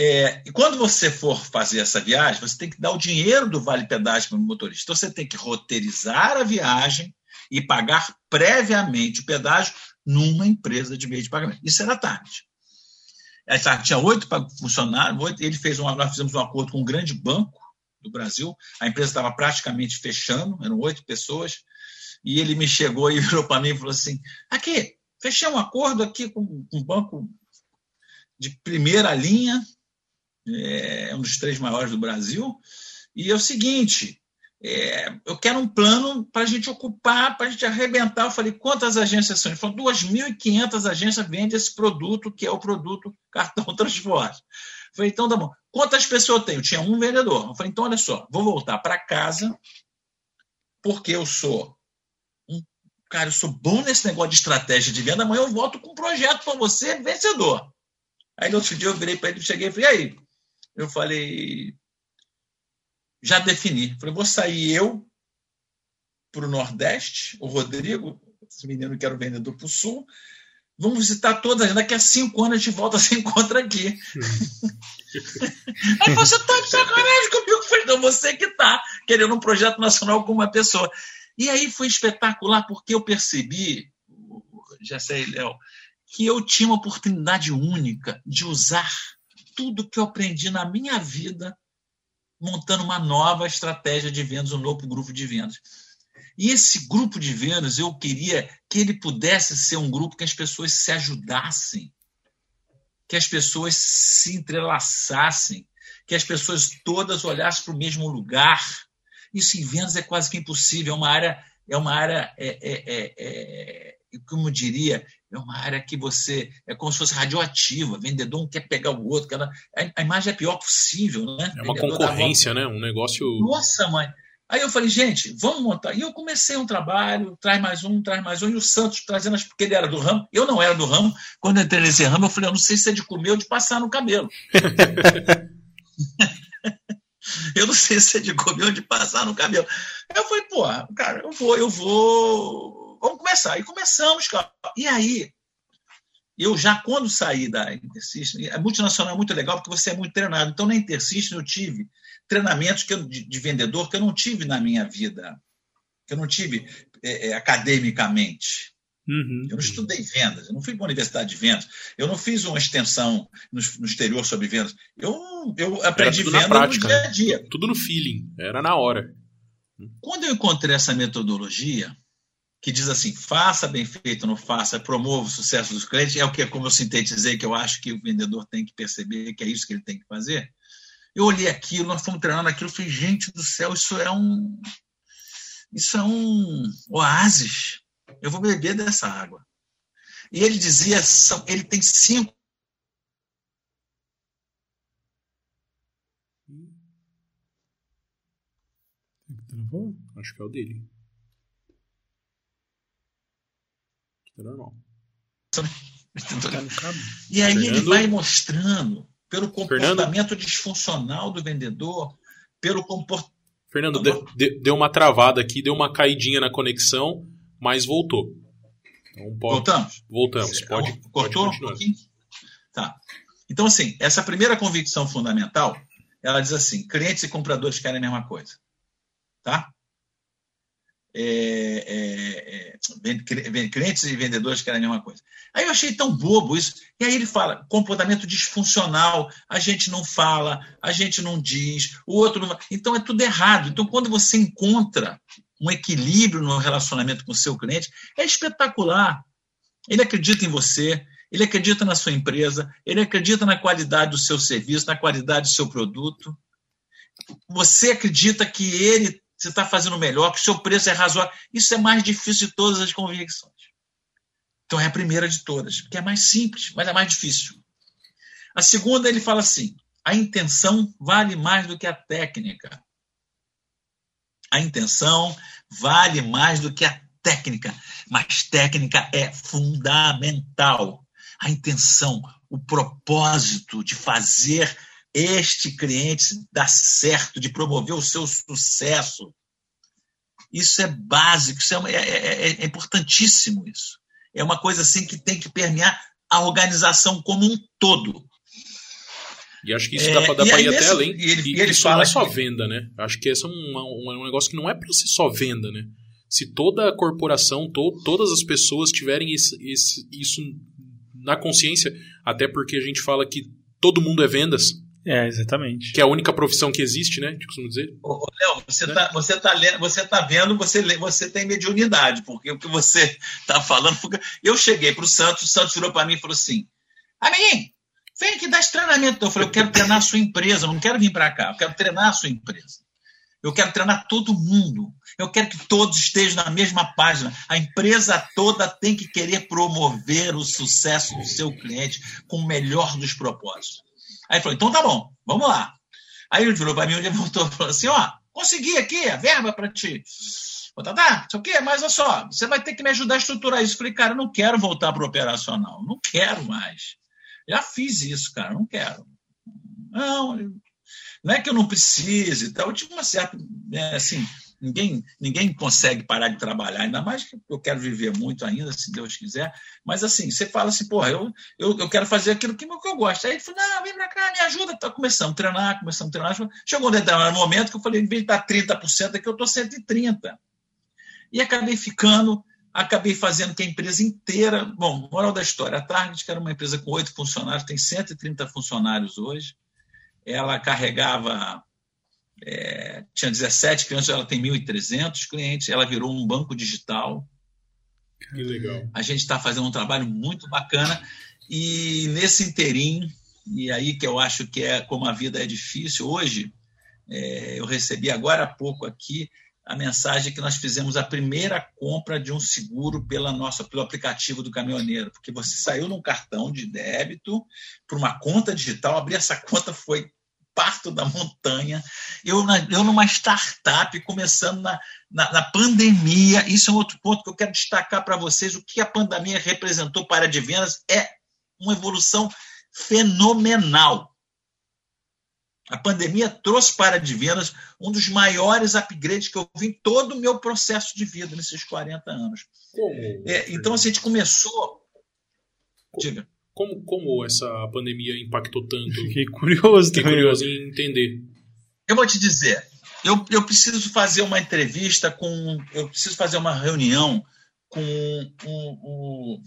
É, e quando você for fazer essa viagem, você tem que dar o dinheiro do vale pedágio para o motorista. Então você tem que roteirizar a viagem e pagar previamente o pedágio numa empresa de meio de pagamento. Isso era tarde. A tinha oito funcionários, ele fez um, nós fizemos um acordo com um grande banco do Brasil, a empresa estava praticamente fechando, eram oito pessoas, e ele me chegou e virou para mim e falou assim: aqui, fechei um acordo aqui com um banco de primeira linha, é um dos três maiores do Brasil, e é o seguinte: é, eu quero um plano para a gente ocupar, para a gente arrebentar. Eu falei, quantas agências são? Ele falou, 2.500 agências vendem esse produto, que é o produto cartão transporte. Falei, então tá bom. Quantas pessoas eu tenho? Eu tinha um vendedor. Eu falei, então olha só, vou voltar para casa, porque eu sou um cara, eu sou bom nesse negócio de estratégia de venda, amanhã eu volto com um projeto para você vencedor. Aí no outro dia eu virei para ele, cheguei e falei, e aí? Eu falei, já defini. Falei, vou sair eu para o Nordeste, o Rodrigo, esse menino que era o vendedor para o Sul, vamos visitar todas, daqui a cinco anos gente volta se encontra aqui. Aí você está de sacanagem comigo. Eu falei, não, você que está querendo um projeto nacional com uma pessoa. E aí foi espetacular, porque eu percebi, já sei, Léo, que eu tinha uma oportunidade única de usar tudo que eu aprendi na minha vida montando uma nova estratégia de vendas, um novo grupo de vendas. E esse grupo de vendas, eu queria que ele pudesse ser um grupo que as pessoas se ajudassem, que as pessoas se entrelaçassem, que as pessoas todas olhassem para o mesmo lugar. Isso em vendas é quase que impossível, é uma área, é uma área, é, é, é, é como diria, é uma área que você é como se fosse radioativa, vendedor um quer pegar o outro, cada, a, imagem é a pior possível, né? É uma concorrência, né? Um negócio. Nossa, mãe. Aí eu falei, gente, vamos montar. E eu comecei um trabalho, traz mais um, traz mais um, e o Santos trazendo, porque ele era do ramo, eu não era do ramo. Quando eu entrei nesse ramo, eu falei, eu não sei se é de comer ou de passar no cabelo. eu não sei se é de comer ou de passar no cabelo. Eu falei, pô, cara, eu vou, eu vou vamos começar. E começamos, cara. E aí, eu já quando saí da Intersystem, a multinacional é muito legal porque você é muito treinado. Então, na Intersystem eu tive treinamentos que eu, de, de, vendedor que eu não tive na minha vida, que eu não tive é, é, academicamente. Uhum. Eu não estudei vendas, eu não fui para a universidade de vendas, eu não fiz uma extensão no, no exterior sobre vendas. Eu, eu aprendi venda prática, no dia a dia. Tudo no feeling, era na hora. Quando eu encontrei essa metodologia, que diz assim: faça bem feito, não faça, promova o sucesso dos clientes, é o que, como eu sintetizei, que eu acho que o vendedor tem que perceber que é isso que ele tem que fazer. Eu olhei aquilo, nós fomos treinando aquilo, falei, gente do céu, isso é um. Isso é um oásis. Eu vou beber dessa água. E ele dizia: ele tem cinco. Acho que é o dele. É normal. E aí Fernando... ele vai mostrando pelo comportamento Fernando... disfuncional do vendedor, pelo comportamento. Fernando, de, deu uma travada aqui, deu uma caidinha na conexão, mas voltou. Então pode... Voltamos? Voltamos. Pode, Cortou pode um pouquinho? Tá. Então, assim, essa primeira convicção fundamental, ela diz assim: clientes e compradores querem a mesma coisa. Tá? É, é, é, clientes e vendedores querem a mesma coisa. Aí eu achei tão bobo isso. E aí ele fala: comportamento disfuncional, a gente não fala, a gente não diz, o outro não. Então é tudo errado. Então, quando você encontra um equilíbrio no relacionamento com o seu cliente, é espetacular. Ele acredita em você, ele acredita na sua empresa, ele acredita na qualidade do seu serviço, na qualidade do seu produto. Você acredita que ele você está fazendo melhor, que o seu preço é razoável. Isso é mais difícil de todas as convicções. Então é a primeira de todas, porque é mais simples, mas é mais difícil. A segunda, ele fala assim: a intenção vale mais do que a técnica. A intenção vale mais do que a técnica, mas técnica é fundamental. A intenção, o propósito de fazer este cliente dar certo, de promover o seu sucesso. Isso é básico, isso é, é, é, é importantíssimo isso. É uma coisa assim que tem que permear a organização como um todo. E acho que isso dá para ir até além. E ele, e ele isso não é só venda, né? Acho que esse é um, um, um negócio que não é para ser só venda, né? Se toda a corporação, to, todas as pessoas tiverem esse, esse, isso na consciência, até porque a gente fala que todo mundo é vendas, é, exatamente. Que é a única profissão que existe, né? De costumo dizer. Ô, Léo, você está né? você tá lendo, você tá vendo, você, você tem mediunidade, porque o que você está falando. Eu cheguei para o Santos, o Santos virou para mim e falou assim: Amiguinho, vem aqui dar esse treinamento. Eu falei: eu quero treinar a sua empresa, eu não quero vir para cá, eu quero treinar a sua empresa. Eu quero treinar todo mundo. Eu quero que todos estejam na mesma página. A empresa toda tem que querer promover o sucesso do seu cliente com o melhor dos propósitos. Aí ele falou, então tá bom, vamos lá. Aí ele virou para mim, ele voltou e falou assim, ó, consegui aqui a verba para ti. Tá, tá, sei o quê, mas olha só, você vai ter que me ajudar a estruturar isso. Eu falei, cara, eu não quero voltar para o operacional, não quero mais. Já fiz isso, cara, não quero. Não, não é que eu não precise, tá? eu tive uma certa, é, assim, Ninguém, ninguém consegue parar de trabalhar, ainda mais que eu quero viver muito ainda, se Deus quiser. Mas assim, você fala assim, porra, eu, eu, eu quero fazer aquilo que, que eu gosto. Aí ele falou, não, vem pra cá, me ajuda. Tá começando a treinar, começando a treinar. Chegou um determinado momento que eu falei, em vez de estar 30% aqui, eu estou 130%. E acabei ficando, acabei fazendo que a empresa inteira. Bom, moral da história, a Target, que era uma empresa com oito funcionários, tem 130 funcionários hoje. Ela carregava é, tinha 17 clientes, ela tem 1.300 clientes, ela virou um banco digital. Que legal. A gente está fazendo um trabalho muito bacana e nesse interim, e aí que eu acho que é como a vida é difícil, hoje é, eu recebi agora há pouco aqui a mensagem que nós fizemos a primeira compra de um seguro pela nossa, pelo aplicativo do caminhoneiro, porque você saiu num cartão de débito para uma conta digital, abrir essa conta foi parto da montanha. Eu, eu numa startup, começando na, na, na, pandemia. Isso é um outro ponto que eu quero destacar para vocês. O que a pandemia representou para a de vendas é uma evolução fenomenal. A pandemia trouxe para a de vendas um dos maiores upgrades que eu vi em todo o meu processo de vida nesses 40 anos. É, então, assim, a gente começou. Diga. Como, como essa pandemia impactou tanto? Fiquei curioso Fiquei curioso em entender. Eu vou te dizer, eu, eu preciso fazer uma entrevista com. Eu preciso fazer uma reunião com o, o,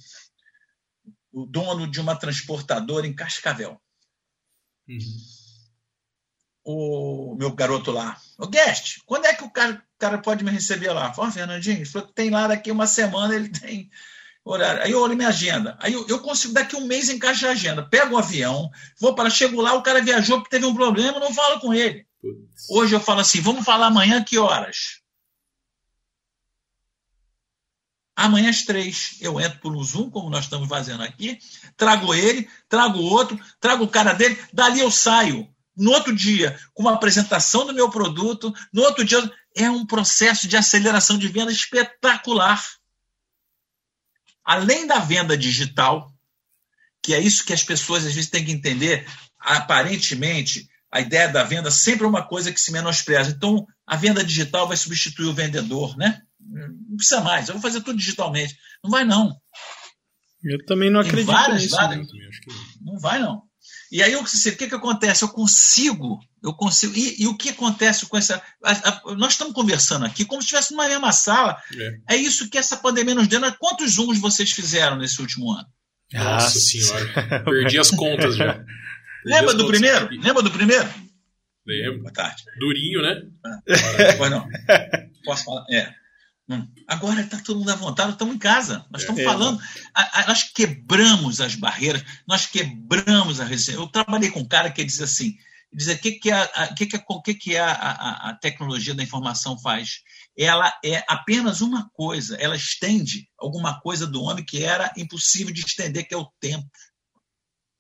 o dono de uma transportadora em Cascavel. Uhum. O meu garoto lá. O guest, quando é que o cara, o cara pode me receber lá? Fala, Fernandinho, ele falou que tem lá daqui uma semana, ele tem horário. Aí eu olho minha agenda. Aí eu, eu consigo daqui um mês encaixar a agenda. Pego o um avião, vou para chego lá, o cara viajou porque teve um problema, não falo com ele. Putz. Hoje eu falo assim, vamos falar amanhã que horas? Amanhã às três eu entro por um Zoom, como nós estamos fazendo aqui, trago ele, trago outro, trago o cara dele, dali eu saio. No outro dia, com uma apresentação do meu produto, no outro dia, é um processo de aceleração de venda espetacular além da venda digital, que é isso que as pessoas às vezes têm que entender, aparentemente, a ideia da venda sempre é uma coisa que se menospreza. Então, a venda digital vai substituir o vendedor, né? Não precisa mais, eu vou fazer tudo digitalmente. Não vai, não. Eu também não acredito várias, nisso. Várias, não vai, não. E aí o que, que, que acontece? Eu consigo, eu consigo. E, e o que acontece com essa. A, a, nós estamos conversando aqui como se estivesse numa mesma sala. É. é. isso que essa pandemia nos deu. Quantos zooms vocês fizeram nesse último ano? Nossa senhora, perdi as contas já. Lembra do primeiro? Lembra do primeiro? Lembro. Boa tarde. Durinho, né? Ah, pois não. Posso falar? É. Hum. Agora está todo mundo à vontade, estamos em casa, nós estamos é, falando, a, a, nós quebramos as barreiras, nós quebramos a resistência. Eu trabalhei com um cara que diz assim, dizer o que, que, a, a, que, que, a, que, que a, a, a tecnologia da informação faz. Ela é apenas uma coisa, ela estende alguma coisa do homem que era impossível de estender, que é o tempo.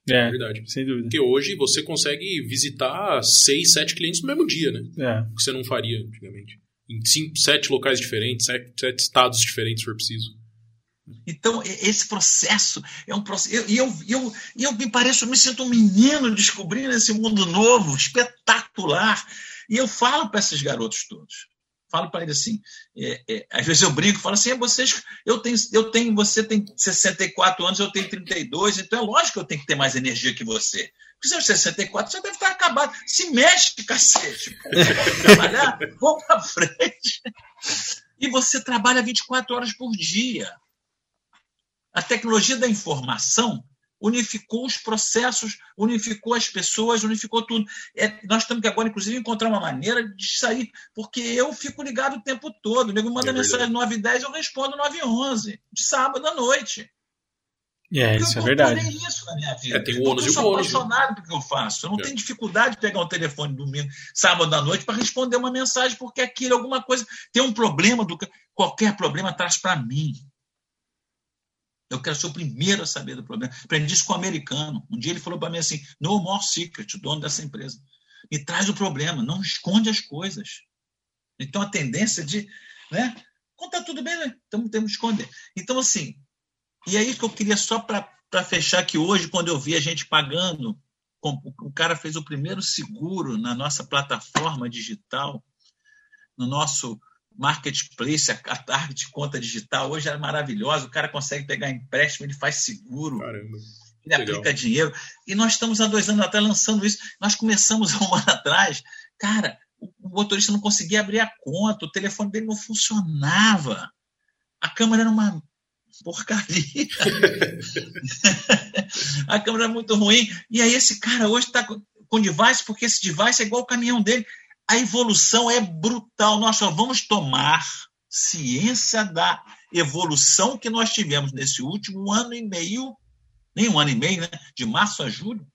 É, verdade. Sem dúvida. Porque hoje você consegue visitar seis, sete clientes no mesmo dia, né? É. O que você não faria antigamente. Em cinco, sete locais diferentes, sete, sete estados diferentes, se for preciso. Então, esse processo é um processo. E eu, eu, eu, eu me pareço, eu me sinto um menino descobrindo esse mundo novo, espetacular. E eu falo para esses garotos todos. Falo para eles assim, é, é, às vezes eu brinco, falo assim, é, vocês, eu tenho, eu tenho, você tem 64 anos, eu tenho 32, então é lógico que eu tenho que ter mais energia que você. Porque se eu 64, você deve estar acabado. Se mexe, cacete. Vamos trabalhar, vamos para frente. E você trabalha 24 horas por dia. A tecnologia da informação unificou os processos, unificou as pessoas, unificou tudo. É, nós temos que agora, inclusive, encontrar uma maneira de sair, porque eu fico ligado o tempo todo. O nego manda é mensagem 9 e 10, eu respondo 9 e 11, de sábado à noite. É, isso é verdade. Isso na minha vida. É, tem o ônus eu sou apaixonado pelo que eu faço. Eu não é. tenho dificuldade de pegar o telefone domingo, sábado à noite, para responder uma mensagem, porque aquilo, alguma coisa, tem um problema, do qualquer problema traz para mim. Eu quero ser o primeiro a saber do problema. Aprendi isso com o americano. Um dia ele falou para mim assim: No more secret, o dono dessa empresa. Me traz o problema, não esconde as coisas. Então a tendência de. Né? Quando tudo bem, né? então temos que esconder. Então, assim, e aí que eu queria só para fechar que hoje, quando eu vi a gente pagando, o cara fez o primeiro seguro na nossa plataforma digital, no nosso marketplace, a, a target conta digital hoje é maravilhosa, o cara consegue pegar empréstimo, ele faz seguro. Caramba. Ele Legal. aplica dinheiro. E nós estamos há dois anos atrás lançando isso. Nós começamos há um ano atrás. Cara, o motorista não conseguia abrir a conta, o telefone dele não funcionava. A câmera era uma porcaria. a câmera era muito ruim. E aí esse cara hoje está com device, porque esse device é igual o caminhão dele a evolução é brutal. Nós só vamos tomar ciência da evolução que nós tivemos nesse último ano e meio, nem um ano e meio, né? de março a julho,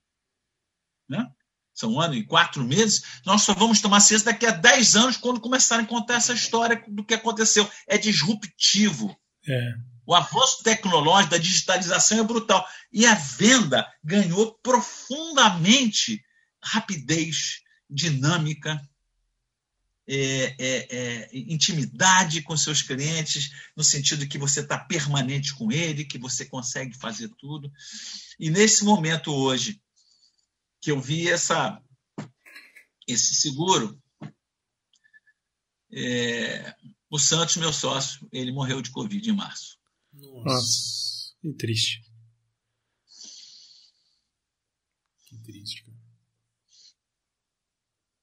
né? são um ano e quatro meses, nós só vamos tomar ciência daqui a dez anos, quando começarem a contar essa história do que aconteceu. É disruptivo. É. O avanço tecnológico da digitalização é brutal. E a venda ganhou profundamente rapidez, dinâmica, é, é, é, intimidade com seus clientes, no sentido que você está permanente com ele, que você consegue fazer tudo. E nesse momento hoje, que eu vi essa, esse seguro, é, o Santos, meu sócio, ele morreu de Covid em março. Nossa, que triste. Que triste, cara.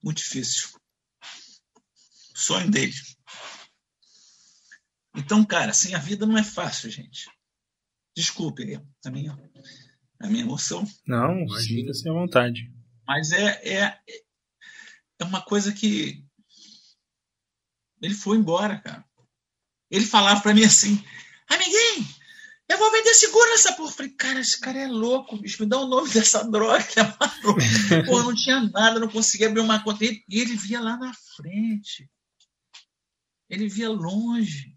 Muito difícil sonho dele. Então, cara, assim, a vida não é fácil, gente. Desculpe a minha, a minha emoção. Não, sinta-se à vontade. Mas é, é, é uma coisa que. Ele foi embora, cara. Ele falava para mim assim: amiguinho, eu vou vender seguro nessa porra. Eu falei, cara, esse cara é louco, bicho. Me dá o nome dessa droga que é. Pô, não tinha nada, não conseguia abrir uma conta. E ele via lá na frente. Ele via longe.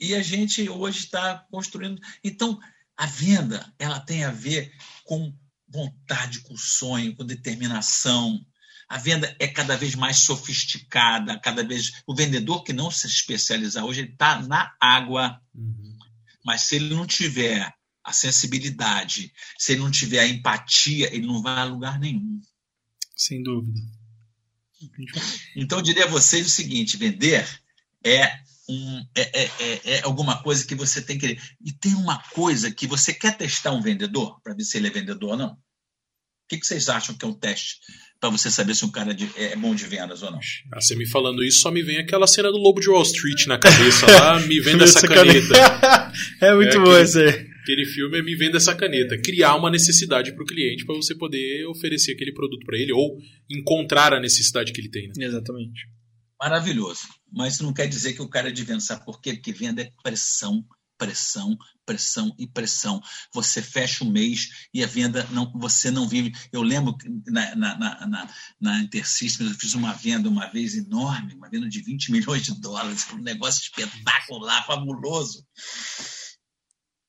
E a gente hoje está construindo. Então, a venda ela tem a ver com vontade, com sonho, com determinação. A venda é cada vez mais sofisticada, cada vez. O vendedor que não se especializar hoje, ele está na água. Uhum. Mas se ele não tiver a sensibilidade, se ele não tiver a empatia, ele não vai a lugar nenhum. Sem dúvida. Então, eu diria a vocês o seguinte: vender é, um, é, é, é, é alguma coisa que você tem que. E tem uma coisa que você quer testar um vendedor, para ver se ele é vendedor ou não. O que, vocês acham que é um teste para você saber se um cara é bom de vendas ou não? Ah, você me falando isso, só me vem aquela cena do Lobo de Wall Street na cabeça lá, me vendo essa caneta. é muito é, bom esse aí. Aquele filme é me vendo essa caneta, criar uma necessidade para o cliente para você poder oferecer aquele produto para ele ou encontrar a necessidade que ele tem. Né? Exatamente. Maravilhoso. mas isso não quer dizer que o cara é de venda. Sabe por quê? Porque venda é pressão, pressão, pressão e pressão. Você fecha o mês e a venda não, você não vive. Eu lembro que na, na, na, na Intersystems eu fiz uma venda uma vez enorme, uma venda de 20 milhões de dólares, um negócio espetacular, fabuloso.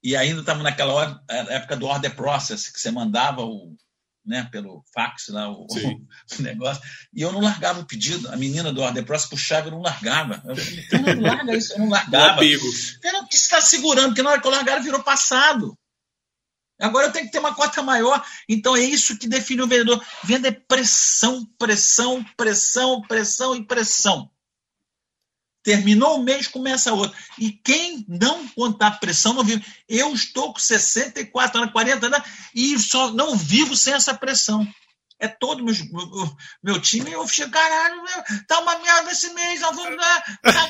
E ainda estamos naquela hora, época do order process, que você mandava o, né, pelo fax lá, o, o, negócio, e eu não largava o pedido. A menina do Order Process puxava e não largava. Eu falei, não larga isso, eu não largava. Fernando, que você está segurando? Porque na hora que eu largar virou passado. Agora eu tenho que ter uma cota maior. Então é isso que define o vendedor. Venda é pressão, pressão, pressão, pressão e pressão. Terminou o mês, começa outro. E quem não contar pressão não vive. Eu estou com 64 anos, 40 anos, e só não vivo sem essa pressão. É todo meu, meu, meu time, eu fico, caralho, meu, tá uma merda esse mês, vamos dar. Tá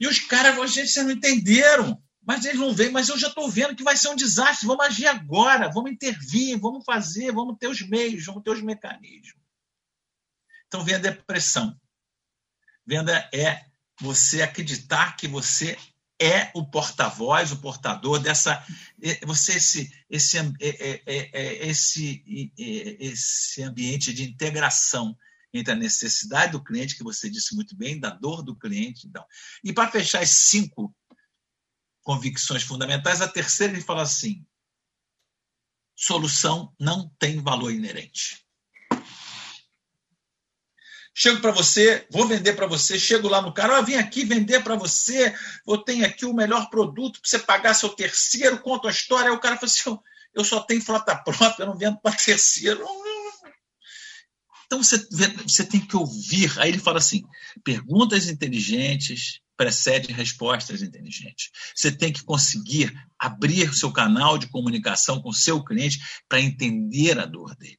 e os caras, gente, vocês não entenderam. Mas eles não veem, mas eu já estou vendo que vai ser um desastre. Vamos agir agora, vamos intervir, vamos fazer, vamos ter os meios, vamos ter os mecanismos. Então, vem a depressão. Venda é você acreditar que você é o porta-voz, o portador dessa. Você, esse, esse, é, é, é, esse, esse ambiente de integração entre a necessidade do cliente, que você disse muito bem, da dor do cliente. Então. E para fechar as cinco convicções fundamentais, a terceira ele fala assim: solução não tem valor inerente. Chego para você, vou vender para você, chego lá no cara, oh, vim aqui vender para você, eu tenho aqui o melhor produto para você pagar seu terceiro, conta a história. Aí o cara fala assim: eu só tenho frota própria, eu não vendo para terceiro. Então você, você tem que ouvir. Aí ele fala assim: perguntas inteligentes precedem respostas inteligentes. Você tem que conseguir abrir o seu canal de comunicação com o seu cliente para entender a dor dele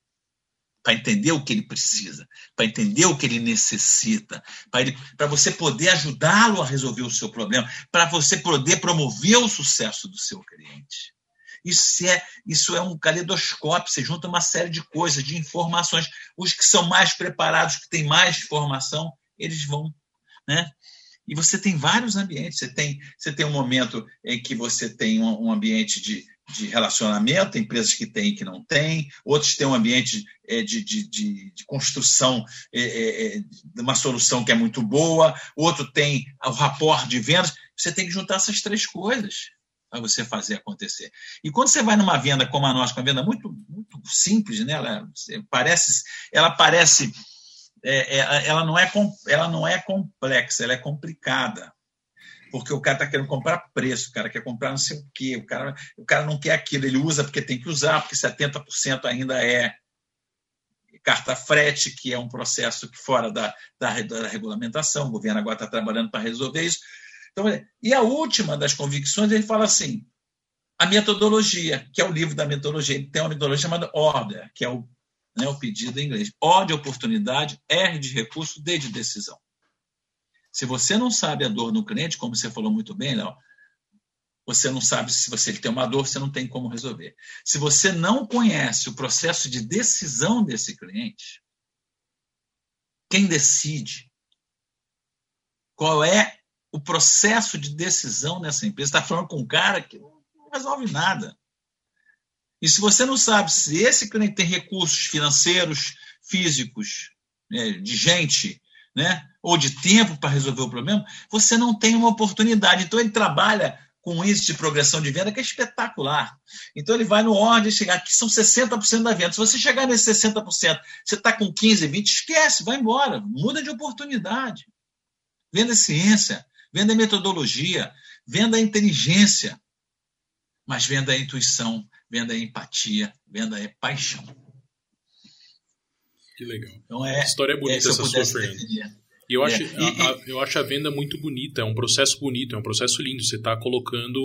para entender o que ele precisa, para entender o que ele necessita, para você poder ajudá-lo a resolver o seu problema, para você poder promover o sucesso do seu cliente. Isso é, isso é um caleidoscópio, você junta uma série de coisas, de informações. Os que são mais preparados, que têm mais informação, eles vão. Né? E você tem vários ambientes. Você tem, você tem um momento em que você tem um, um ambiente de, de relacionamento, empresas que têm e que não têm, outros têm um ambiente é, de, de, de, de, construção é, é, é, de uma solução que é muito boa, outro tem o rapport de vendas. Você tem que juntar essas três coisas para você fazer acontecer. E quando você vai numa venda como a nossa, uma venda muito, muito simples, né? ela, parece, ela parece. É, é, ela, não é, ela não é complexa, ela é complicada porque o cara está querendo comprar preço, o cara quer comprar não sei o quê, o cara, o cara não quer aquilo, ele usa porque tem que usar, porque 70% ainda é carta frete, que é um processo que fora da, da, da regulamentação, o governo agora está trabalhando para resolver isso. Então, e a última das convicções, ele fala assim, a metodologia, que é o livro da metodologia, ele tem uma metodologia chamada Order, que é o, né, o pedido em inglês. O de oportunidade, R de recurso, D de decisão. Se você não sabe a dor no cliente, como você falou muito bem, Léo, você não sabe se você tem uma dor, você não tem como resolver. Se você não conhece o processo de decisão desse cliente, quem decide? Qual é o processo de decisão nessa empresa? Está falando com um cara que não resolve nada. E se você não sabe se esse cliente tem recursos financeiros, físicos, né, de gente, né, ou de tempo para resolver o problema, você não tem uma oportunidade. Então, ele trabalha com índice de progressão de venda que é espetacular. Então, ele vai no ordem chegar, aqui são 60% da venda. Se você chegar nesse 60%, você está com 15%, 20%, esquece, vai embora, muda de oportunidade. Venda ciência, venda metodologia, venda inteligência, mas venda a intuição, venda a empatia, venda a paixão. Que legal. Então é, História é bonita é, essa sua, Fernando. E eu, é. acho, a, a, eu acho a venda muito bonita, é um processo bonito, é um processo lindo. Você está colocando.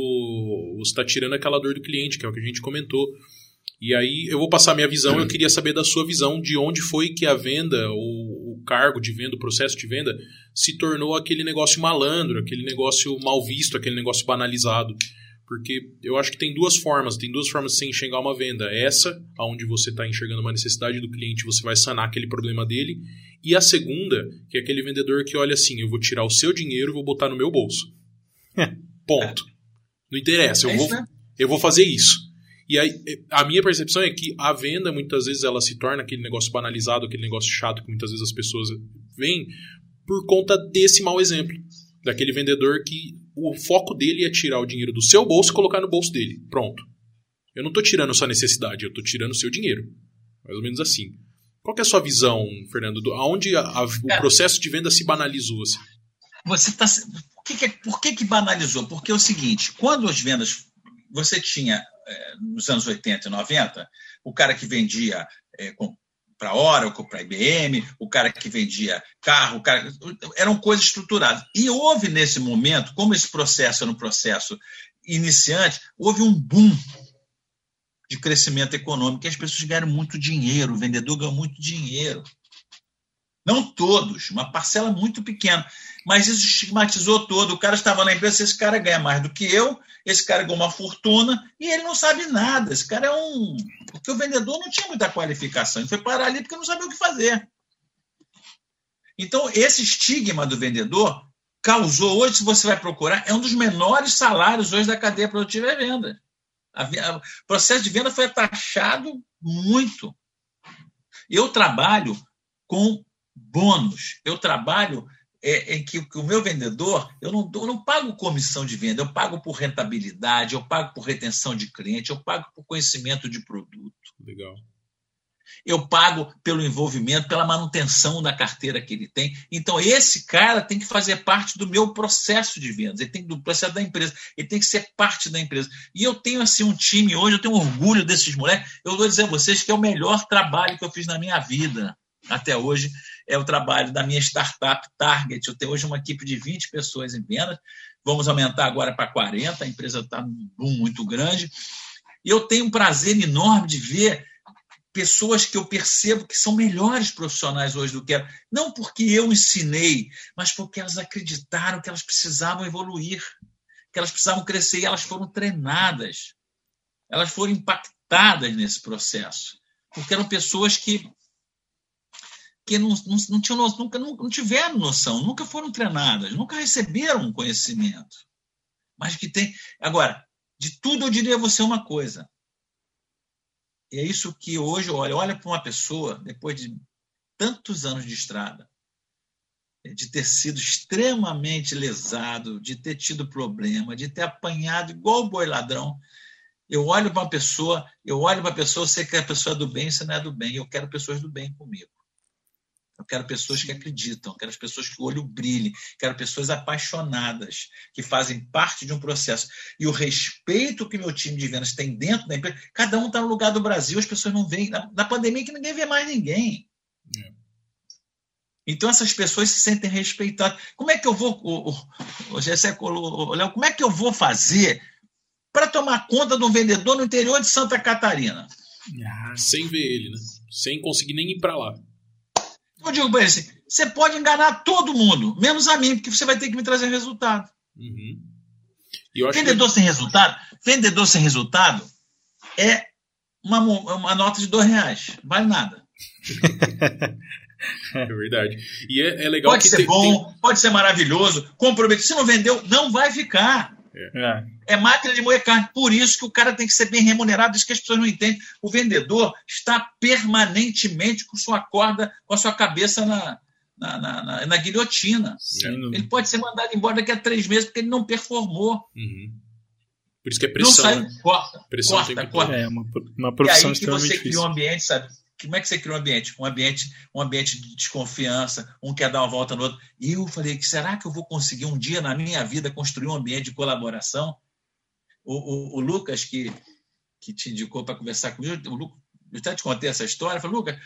Você está tirando aquela dor do cliente, que é o que a gente comentou. E aí eu vou passar minha visão, eu queria saber da sua visão de onde foi que a venda, o, o cargo de venda, o processo de venda, se tornou aquele negócio malandro, aquele negócio mal visto, aquele negócio banalizado. Porque eu acho que tem duas formas, tem duas formas de você enxergar uma venda. Essa, onde você está enxergando uma necessidade do cliente, você vai sanar aquele problema dele. E a segunda, que é aquele vendedor que olha assim, eu vou tirar o seu dinheiro e vou botar no meu bolso. Ponto. Não interessa, eu É vou, né? eu vou fazer isso. E aí, a minha percepção é que a venda, muitas vezes, ela se torna aquele negócio banalizado, aquele negócio chato que muitas vezes as pessoas veem por conta desse mau exemplo. Daquele vendedor que o foco dele é tirar o dinheiro do seu bolso e colocar no bolso dele. Pronto. Eu não estou tirando sua necessidade, eu estou tirando o seu dinheiro. Mais ou menos assim. Qual é a sua visão, Fernando? Do- Aonde a- a- o Cara. processo de venda se banalizou? Assim? Você tá, por que, que, por que, que banalizou? Porque é o seguinte: quando as vendas. Você tinha, eh, nos anos 80 e 90, o cara que vendia para Oracle, para IBM, o cara que vendia carro, o cara, eram coisas estruturadas. E houve nesse momento, como esse processo era um processo iniciante, houve um boom de crescimento econômico e as pessoas ganharam muito dinheiro, o vendedor ganhou muito dinheiro. Não todos, uma parcela muito pequena. Mas isso estigmatizou todo. O cara estava na empresa, esse cara ganha mais do que eu, esse cara ganha uma fortuna e ele não sabe nada. Esse cara é um. Porque o vendedor não tinha muita qualificação. Ele foi parar ali porque não sabia o que fazer. Então, esse estigma do vendedor causou, hoje, se você vai procurar, é um dos menores salários hoje da cadeia produtiva é venda. O processo de venda foi taxado muito. Eu trabalho com bônus. Eu trabalho é, em que, que o meu vendedor, eu não, eu não pago comissão de venda, eu pago por rentabilidade, eu pago por retenção de cliente, eu pago por conhecimento de produto, Legal. eu pago pelo envolvimento, pela manutenção da carteira que ele tem. Então, esse cara tem que fazer parte do meu processo de vendas, ele tem do processo da empresa, ele tem que ser parte da empresa. E eu tenho assim um time hoje, eu tenho orgulho desses moleques. Eu vou dizer a vocês que é o melhor trabalho que eu fiz na minha vida até hoje é o trabalho da minha startup Target. Eu tenho hoje uma equipe de 20 pessoas em vendas. Vamos aumentar agora para 40. A empresa está num boom muito grande. E eu tenho um prazer enorme de ver pessoas que eu percebo que são melhores profissionais hoje do que eram. Não porque eu ensinei, mas porque elas acreditaram que elas precisavam evoluir, que elas precisavam crescer e elas foram treinadas. Elas foram impactadas nesse processo. Porque eram pessoas que que não, não, não, tinham, nunca não, tiveram noção, nunca foram treinadas, nunca receberam conhecimento. Mas que tem. Agora, de tudo eu diria a você uma coisa. E é isso que hoje, olha, olha para uma pessoa, depois de tantos anos de estrada, de ter sido extremamente lesado, de ter tido problema, de ter apanhado igual boi ladrão. Eu olho para uma pessoa, eu olho para a pessoa, sei que a pessoa é do bem, você não é do bem. Eu quero pessoas do bem comigo. Eu quero pessoas que acreditam, quero pessoas que o olho brilhe, quero pessoas apaixonadas, que fazem parte de um processo. E o respeito que meu time de vendas tem dentro da empresa, cada um está no lugar do Brasil, as pessoas não veem. Na, na pandemia que ninguém vê mais ninguém. É. Então essas pessoas se sentem respeitadas. Como é que eu vou, o, o, o, Léo, como é que eu vou fazer para tomar conta de um vendedor no interior de Santa Catarina? Ah, sem ver ele, né? Sem conseguir nem ir para lá. Eu digo para ele assim: você pode enganar todo mundo, menos a mim, porque você vai ter que me trazer resultado. Uhum. vendedor que... sem resultado, vendedor sem resultado é uma, uma nota de dois reais, vale nada. é verdade. E é, é legal pode ser tem, bom, tem... pode ser maravilhoso, comprometido. Se não vendeu, não vai ficar. É. é máquina de moer carne. Por isso que o cara tem que ser bem remunerado, isso que as pessoas não entendem. O vendedor está permanentemente com sua corda, com a sua cabeça na, na, na, na, na guilhotina. Sim. Ele pode ser mandado embora daqui a três meses porque ele não performou. Uhum. Por isso que é pressão. Não sai, né? corta, pressão corta, corta. É uma, uma profissão e aí que extremamente você difícil. cria um ambiente, sabe? Como é que você cria um ambiente? Um ambiente, um ambiente de desconfiança, um quer dar uma volta no outro. E eu falei, será que eu vou conseguir um dia na minha vida construir um ambiente de colaboração? O, o, o Lucas, que, que te indicou para conversar comigo, o Lucas, eu até te contei essa história, falei, Lucas,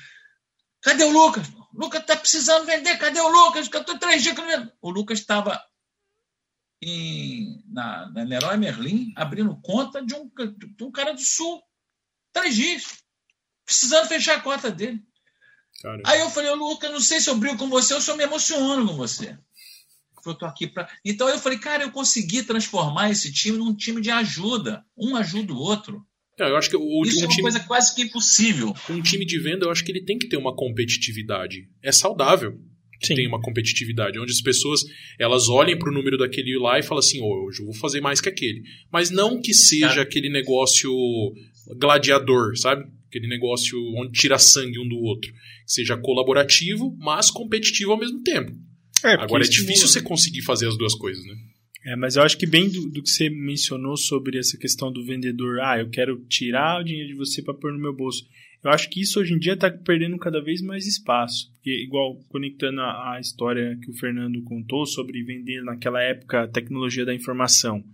cadê o Lucas? O Lucas está precisando vender, cadê o Lucas? Eu estou três dias O Lucas estava em, na, na Leroy Merlin abrindo conta de um, de um cara do Sul. Três dias precisando fechar a conta dele. Caramba. Aí eu falei, Lucas, não sei se eu brigo com você ou se eu me emociono com você. eu estou aqui para. Então eu falei, cara, eu consegui transformar esse time num time de ajuda. Um ajuda o outro. É, eu acho que o, Isso um é uma time, coisa quase que impossível. um time de venda, eu acho que ele tem que ter uma competitividade. É saudável que Sim. tenha uma competitividade, onde as pessoas elas olhem para o número daquele lá e falam assim, oh, hoje eu vou fazer mais que aquele. Mas não que seja Cara. aquele negócio gladiador, sabe? Aquele negócio onde tira sangue um do outro. Que seja colaborativo, mas competitivo ao mesmo tempo. É, Agora é difícil né? você conseguir fazer as duas coisas, né? É, mas eu acho que bem do, do que você mencionou sobre essa questão do vendedor, ah, eu quero tirar o dinheiro de você para pôr no meu bolso. Eu acho que isso hoje em dia está perdendo cada vez mais espaço. Porque, igual, conectando a, a história que o Fernando contou sobre vender naquela época a tecnologia da informação.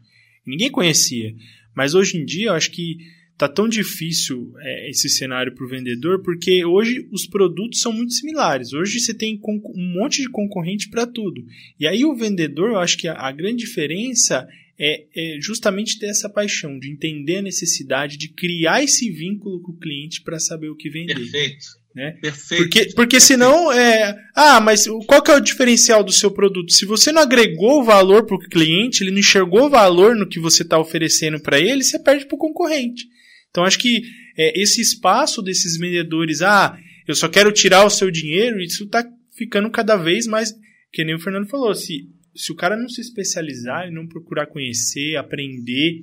Ninguém conhecia. Mas hoje em dia eu acho que tá tão difícil é, esse cenário para o vendedor, porque hoje os produtos são muito similares. Hoje você tem um monte de concorrente para tudo. E aí o vendedor, eu acho que a, a grande diferença é, é justamente ter essa paixão de entender a necessidade de criar esse vínculo com o cliente para saber o que vender. Perfeito. Né? Perfeito. Porque, porque senão é. Ah, mas qual que é o diferencial do seu produto? Se você não agregou valor para o cliente, ele não enxergou valor no que você está oferecendo para ele, você perde para o concorrente. Então acho que é, esse espaço desses vendedores, ah, eu só quero tirar o seu dinheiro, isso está ficando cada vez mais. Que nem o Fernando falou, se, se o cara não se especializar e não procurar conhecer, aprender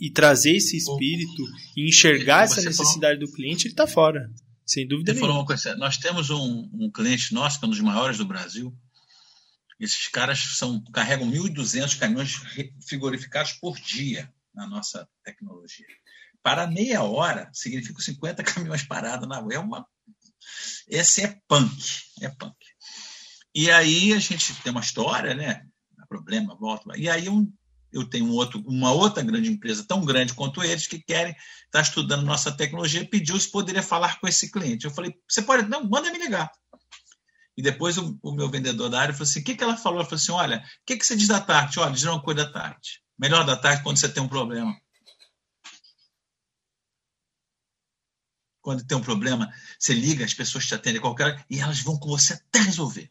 e trazer esse espírito e enxergar Você essa falou- necessidade do cliente, ele está fora. Sem dúvida Você falou nenhuma. uma coisa. Nós temos um, um cliente nosso, que é um dos maiores do Brasil. Esses caras são, carregam 1.200 caminhões frigorificados por dia na nossa tecnologia. Para meia hora, significa 50 caminhões parados na rua. É uma. Esse é punk. É punk. E aí a gente tem uma história, né? Problema, volta. E aí um, eu tenho um outro, uma outra grande empresa, tão grande quanto eles, que querem estar estudando nossa tecnologia, pediu se poderia falar com esse cliente. Eu falei, você pode? Não, manda me ligar. E depois o, o meu vendedor da área falou assim: o que, que ela falou? Ela falou assim: olha, o que, que você diz da tarde? Olha, diz uma coisa da tarde. Melhor da tarde quando você tem um problema. Quando tem um problema, você liga, as pessoas te atendem qualquer hora e elas vão com você até resolver.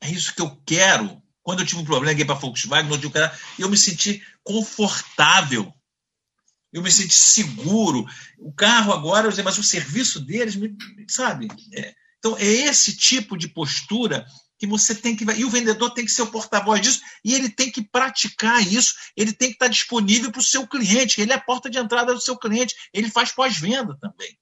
É isso que eu quero. Quando eu tive um problema, liguei para a Volkswagen, no dia que era- eu me senti confortável. Eu me senti seguro. O carro agora, mas o serviço deles, sabe? É. Então, é esse tipo de postura que você tem que. E o vendedor tem que ser o porta-voz disso, e ele tem que praticar isso, ele tem que estar disponível para o seu cliente, ele é a porta de entrada do seu cliente, ele faz pós-venda também.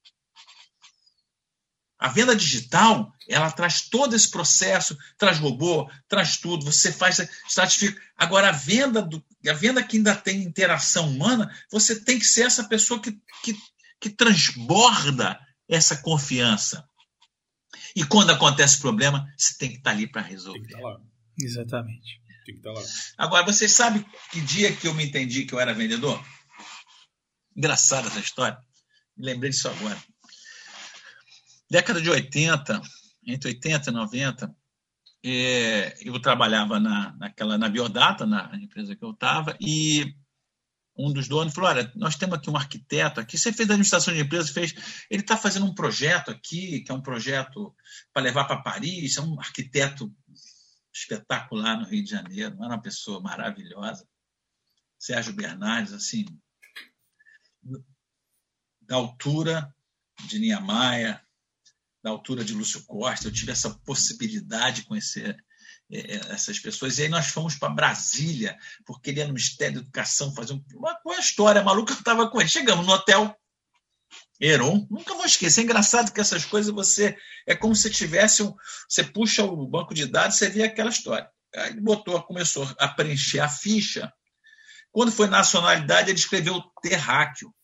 A venda digital, ela traz todo esse processo, traz robô, traz tudo, você faz, estratifica. Agora, a venda, do, a venda que ainda tem interação humana, você tem que ser essa pessoa que, que, que transborda essa confiança. E quando acontece problema, você tem que estar ali para Tem que resolver. estar lá. Exatamente. Tem que estar lá. Agora, vocês sabem que dia que eu me entendi que eu era vendedor? Engraçada essa história. Me lembrei disso agora. Década de 80, entre 80 e 90, é, eu trabalhava na, naquela, na Biodata, na empresa que eu estava, e um dos donos falou: Olha, nós temos aqui um arquiteto aqui. Você fez administração de empresa, fez. Ele está fazendo um projeto aqui, que é um projeto para levar para Paris, é um arquiteto espetacular no Rio de Janeiro, era uma pessoa maravilhosa. Sérgio Bernardes, assim, da altura de Niemeyer, da altura de Lúcio Costa, eu tive essa possibilidade de conhecer essas pessoas. E aí nós fomos para Brasília, porque ele ia no Ministério da Educação fazer um- uma, uma história maluca. Eu estava com ele. Chegamos no hotel Heron. Nunca vou esquecer. É engraçado que essas coisas você. É como se tivesse um. Você puxa o banco de dados, você vê aquela história. Aí ele botou, começou a preencher a ficha. Quando foi nacionalidade, ele escreveu terráqueo.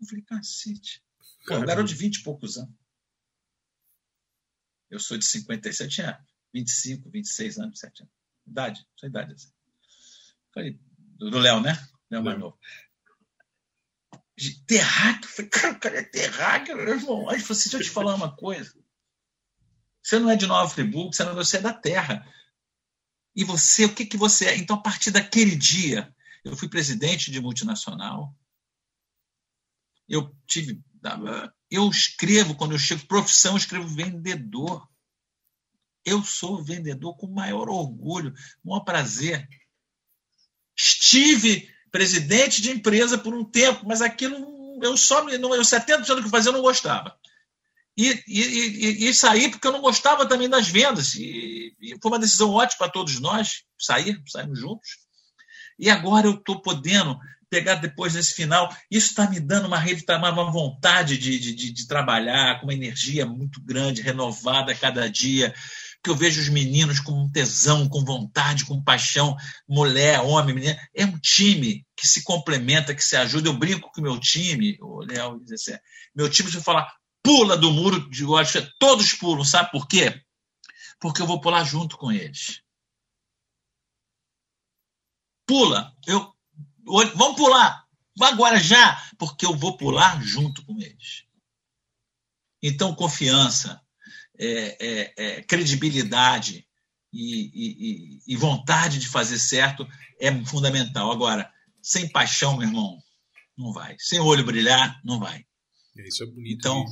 Eu falei, cacete. Pô, um garoto de 20 e poucos anos. Eu sou de 57, tinha 25, 26 anos, 27 anos. Idade, sua idade. Assim. Do Léo, né? Léo mais novo. Terráqueo, falei, cara, o cara é terráqueo, meu irmão. Aí ele falou assim: deixa eu te falar uma coisa. Você não é de Nova Friburgo, você, não, você é da terra. E você, o que, que você é? Então, a partir daquele dia, eu fui presidente de multinacional. Eu tive. Eu escrevo, quando eu chego profissão, eu escrevo vendedor. Eu sou vendedor com maior orgulho, com maior prazer. Estive presidente de empresa por um tempo, mas aquilo eu só eu 70% do que fazia eu não gostava. E, e, e, e saí porque eu não gostava também das vendas. E, e foi uma decisão ótima para todos nós sair, saímos juntos. E agora eu estou podendo pegar depois nesse final. Isso está me dando uma rede, tá, uma vontade de, de, de, trabalhar, com uma energia muito grande, renovada a cada dia. Que eu vejo os meninos com tesão, com vontade, com paixão, mulher, homem, menina. É um time que se complementa, que se ajuda. Eu brinco com o meu time, o Léo meu time, se eu falar, pula do muro de gosto, todos pulam, sabe por quê? Porque eu vou pular junto com eles. Pula, eu vamos pular, agora já, porque eu vou pular junto com eles. Então, confiança, é, é, é, credibilidade e, e, e, vontade de fazer certo é fundamental. Agora, sem paixão, meu irmão, não vai. Sem olho brilhar, não vai. Isso é bonito. Então,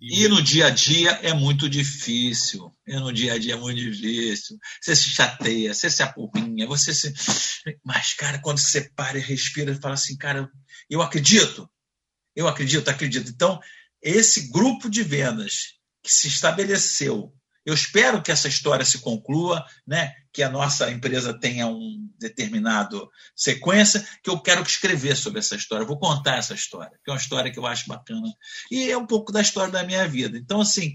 e no dia a dia é muito difícil. E no dia a dia é muito difícil. Você se chateia, você se apurrinha, você se. Mas, cara, quando você para e respira e fala assim, cara, eu acredito. Eu acredito, acredito. Então, esse grupo de vendas que se estabeleceu eu espero que essa história se conclua, né? que a nossa empresa tenha um determinado sequência, que eu quero escrever sobre essa história. Vou contar essa história, que é uma história que eu acho bacana. E é um pouco da história da minha vida. Então, assim,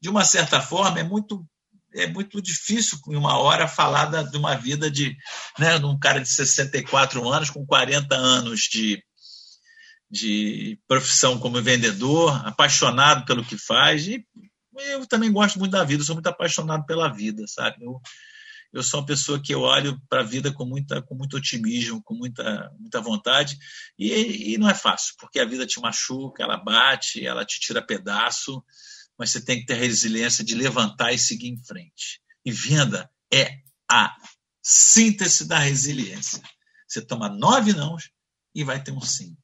de uma certa forma, é muito é muito difícil em uma hora falar de uma vida de, né, de um cara de 64 anos com 40 anos de, de profissão como vendedor, apaixonado pelo que faz e eu também gosto muito da vida, sou muito apaixonado pela vida, sabe? Eu, eu sou uma pessoa que eu olho para a vida com, muita, com muito otimismo, com muita, muita vontade, e, e não é fácil, porque a vida te machuca, ela bate, ela te tira pedaço, mas você tem que ter a resiliência de levantar e seguir em frente. E venda é a síntese da resiliência. Você toma nove nãos e vai ter um sim.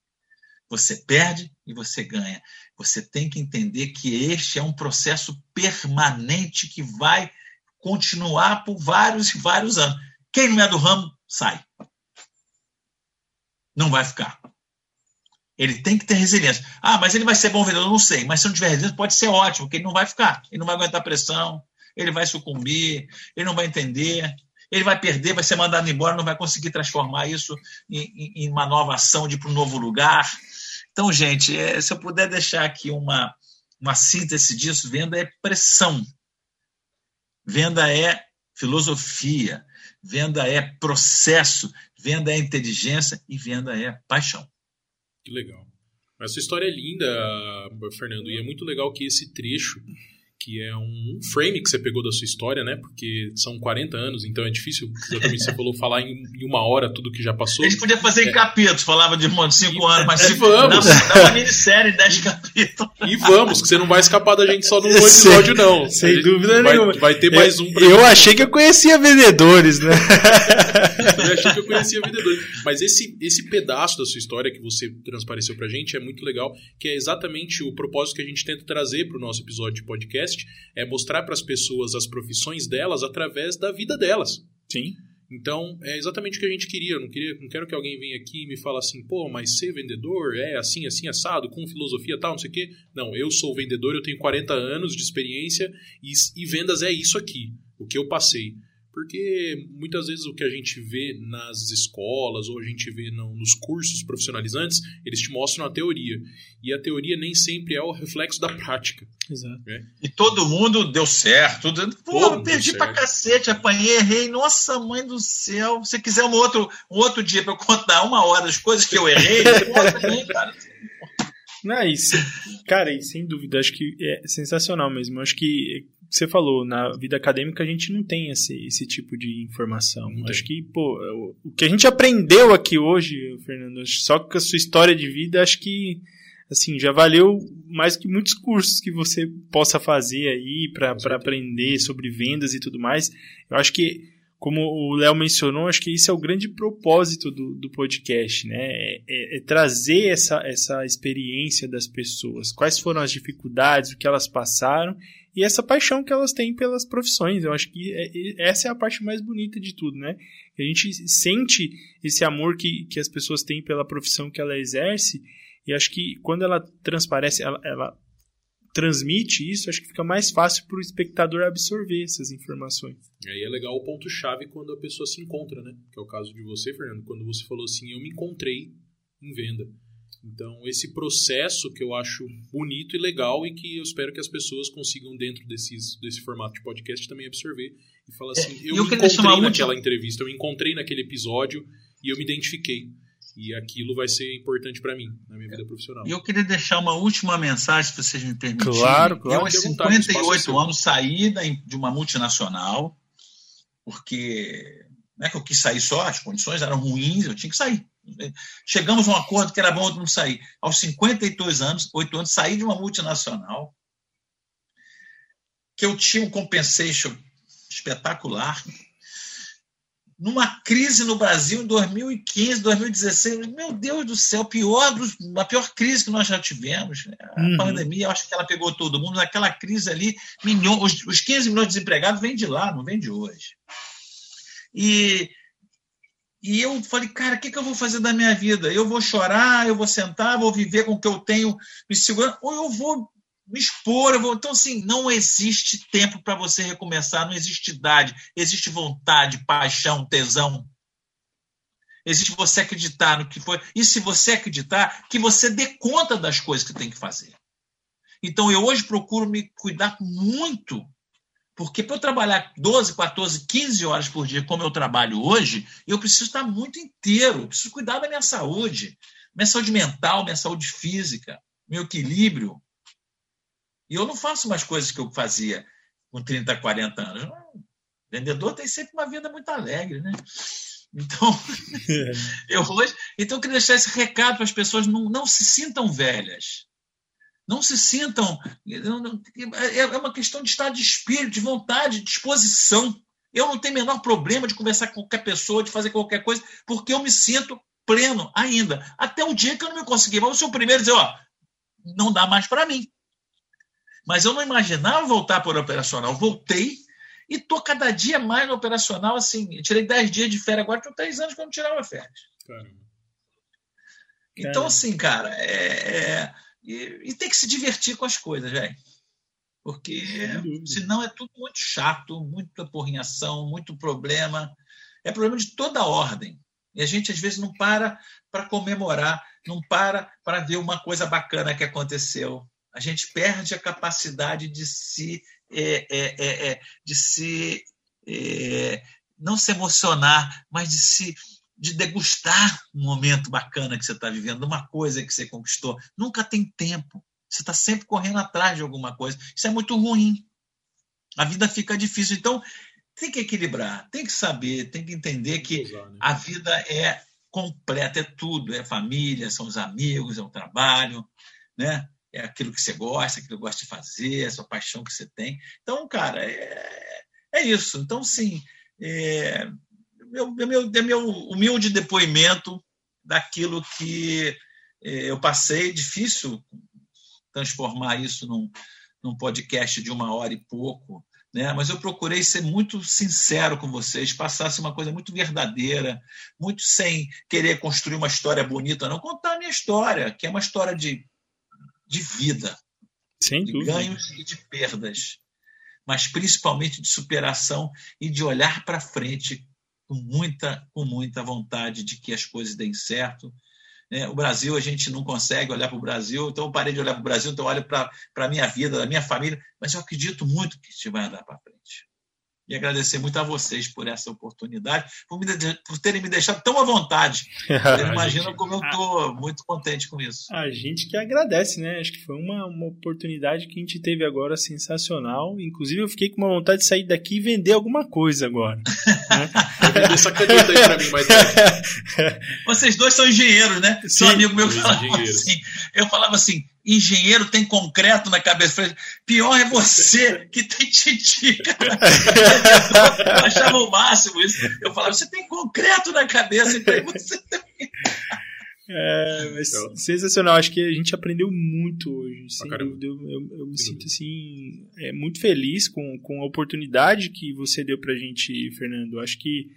Você perde e você ganha. Você tem que entender que este é um processo permanente que vai continuar por vários e vários anos. Quem não é do ramo, sai. Não vai ficar. Ele tem que ter resiliência. Ah, mas ele vai ser bom vendedor? Não sei. Mas se não tiver resiliência, pode ser ótimo, porque ele não vai ficar. Ele não vai aguentar pressão, ele vai sucumbir, ele não vai entender, ele vai perder, vai ser mandado embora, não vai conseguir transformar isso em, em, em uma nova ação de ir para um novo lugar. Então, gente, é, se eu puder deixar aqui uma, uma síntese disso, venda é pressão. Venda é filosofia, venda é processo, venda é inteligência e venda é paixão. Que legal. Essa história é linda, Fernando, e é muito legal que esse trecho que é um frame que você pegou da sua história, né? Porque são 40 anos, então é difícil, exatamente você falou, falar em, em, uma hora tudo que já passou. A gente podia fazer em é. capítulos, falava de 5 anos, mas é, vamos. Dá uma minissérie, 10 capítulos. E vamos, que você não vai escapar da gente só num episódio, não. Sem dúvida vai, nenhuma. Vai ter mais um pra Eu gente. achei que eu conhecia vendedores, né? eu achei que eu conhecia vendedores. Mas esse, esse pedaço da sua história que você transpareceu pra gente é muito legal, que é exatamente o propósito que a gente tenta trazer pro nosso episódio de podcast podcast é mostrar para as pessoas as profissões delas através da vida delas. Sim. Então, é exatamente o que a gente queria. Eu não, queria, não quero que alguém venha aqui e me fale assim, pô, mas ser vendedor é assim, assim, assado, com filosofia tal, não sei o quê. Não, eu sou vendedor, eu tenho 40 anos de experiência e, e vendas é isso aqui, o que eu passei. Porque muitas vezes o que a gente vê nas escolas ou a gente vê no, nos cursos profissionalizantes, eles te mostram a teoria. E a teoria nem sempre é o reflexo da prática. Exato. Né? E todo mundo deu certo. Pô, perdi pra cacete, apanhei, errei. Nossa, mãe do céu. Se quiser um outro, um outro dia para eu contar uma hora das coisas que eu errei, também, cara. Não, isso, cara, e sem dúvida, acho que é sensacional mesmo. Acho que você falou, na vida acadêmica a gente não tem esse, esse tipo de informação. Não acho que, pô, o que a gente aprendeu aqui hoje, Fernando, só com a sua história de vida, acho que assim, já valeu mais que muitos cursos que você possa fazer aí para aprender sobre vendas e tudo mais. Eu acho que, como o Léo mencionou, acho que isso é o grande propósito do, do podcast, né? É, é, é trazer essa, essa experiência das pessoas. Quais foram as dificuldades, o que elas passaram e essa paixão que elas têm pelas profissões. Eu acho que é, essa é a parte mais bonita de tudo, né? A gente sente esse amor que, que as pessoas têm pela profissão que ela exerce, e acho que quando ela transparece, ela, ela transmite isso, acho que fica mais fácil para o espectador absorver essas informações. E aí é legal o ponto-chave quando a pessoa se encontra, né? Que é o caso de você, Fernando, quando você falou assim, eu me encontrei em venda. Então, esse processo que eu acho bonito e legal e que eu espero que as pessoas consigam, dentro desses, desse formato de podcast, também absorver e falar assim: é, eu, eu encontrei naquela última... entrevista, eu me encontrei naquele episódio e eu me identifiquei. E aquilo vai ser importante para mim, na minha vida profissional. E eu queria deixar uma última mensagem, se vocês me permitirem. Claro, claro. Eu, aos 58 anos, saí de uma multinacional, porque não é que eu quis sair só, as condições eram ruins, eu tinha que sair. Chegamos a um acordo que era bom não sair. Aos 52 anos, 8 anos, saí de uma multinacional, que eu tinha um compensation espetacular, numa crise no Brasil em 2015, 2016. Meu Deus do céu, pior, a pior crise que nós já tivemos. A uhum. pandemia, acho que ela pegou todo mundo. Naquela crise ali, milhões, os, os 15 milhões de desempregados vêm de lá, não vêm de hoje. E, e eu falei, cara, o que, que eu vou fazer da minha vida? Eu vou chorar, eu vou sentar, vou viver com o que eu tenho me segurando, ou eu vou me expor. Eu vou... Então, assim, não existe tempo para você recomeçar, não existe idade, existe vontade, paixão, tesão. Existe você acreditar no que foi. E se você acreditar, que você dê conta das coisas que tem que fazer. Então, eu hoje procuro me cuidar muito porque para eu trabalhar 12, 14, 15 horas por dia, como eu trabalho hoje, eu preciso estar muito inteiro, preciso cuidar da minha saúde, minha saúde mental, minha saúde física, meu equilíbrio. E eu não faço mais coisas que eu fazia com 30, 40 anos. O vendedor tem sempre uma vida muito alegre, né? Então, eu hoje, então eu queria deixar esse recado para as pessoas não, não se sintam velhas. Não se sintam. É, é uma questão de estado de espírito, de vontade, de disposição. Eu não tenho o menor problema de conversar com qualquer pessoa, de fazer qualquer coisa, porque eu me sinto pleno ainda. Até o dia que eu não me consegui. Vou ser o primeiro a dizer: ó, não dá mais para mim. Mas eu não imaginava voltar para o operacional. Voltei e estou cada dia mais no operacional. Assim, tirei 10 dias de férias, agora estou 3 anos que eu não tirava férias. Caramba. Então, assim, cara, é, é e, e tem que se divertir com as coisas, velho. Porque senão é tudo muito chato, muita porrinhação, muito problema. É problema de toda ordem. E a gente, às vezes, não para para comemorar, não para para ver uma coisa bacana que aconteceu. A gente perde a capacidade de se, é, é, é, é de se é, não se emocionar, mas de se de degustar um momento bacana que você está vivendo, uma coisa que você conquistou. Nunca tem tempo. Você está sempre correndo atrás de alguma coisa. Isso é muito ruim. A vida fica difícil. Então, tem que equilibrar, tem que saber, tem que entender que né? a vida é completa, é tudo. É família, são os amigos, é o trabalho, né? é aquilo que você gosta, aquilo que gosta de fazer, a sua paixão que você tem. Então, cara, é, é isso. Então, sim, é, meu, meu, meu humilde depoimento daquilo que é, eu passei. Difícil transformar isso num, num podcast de uma hora e pouco, né? mas eu procurei ser muito sincero com vocês, passasse uma coisa muito verdadeira, muito sem querer construir uma história bonita, não contar a minha história, que é uma história de, de vida, sem de ganhos e de perdas, mas principalmente de superação e de olhar para frente com muita, com muita vontade de que as coisas deem certo. É, o Brasil, a gente não consegue olhar para o Brasil, então eu parei de olhar para o Brasil, então eu olho para a minha vida, a minha família, mas eu acredito muito que isso vai andar para frente e agradecer muito a vocês por essa oportunidade, por, me, por terem me deixado tão à vontade. Imagina como eu estou muito contente com isso. A gente que agradece, né? Acho que foi uma, uma oportunidade que a gente teve agora sensacional. Inclusive, eu fiquei com uma vontade de sair daqui e vender alguma coisa agora. Né? essa caneta aí para mim mais Vocês dois são engenheiros, né? Sim, Seu amigo meu falava assim. Eu falava assim: engenheiro tem concreto na cabeça. Pior é você que tem titica. eu achava o máximo isso. Eu falava, você tem concreto na cabeça, então você tem. É, mas então. sensacional. Acho que a gente aprendeu muito hoje. Sem dúvida, eu, eu, eu me sinto assim é, muito feliz com, com a oportunidade que você deu pra gente, Fernando. Acho que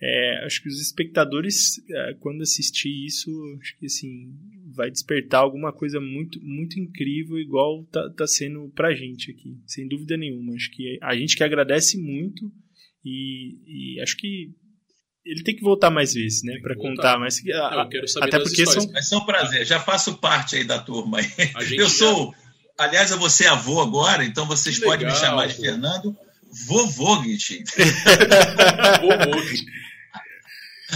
é, acho que os espectadores, é, quando assistir isso, acho que assim vai despertar alguma coisa muito muito incrível, igual tá, tá sendo pra gente aqui, sem dúvida nenhuma. Acho que a gente que agradece muito e, e acho que ele tem que voltar mais vezes, né, para contar. Mas Não, eu quero saber até porque histórias. são. Vai ser um prazer. Já faço parte aí da turma. Eu sou, já... aliás, eu vou ser avô agora, então vocês que podem legal, me chamar de pô. Fernando Vovô Git. Vovô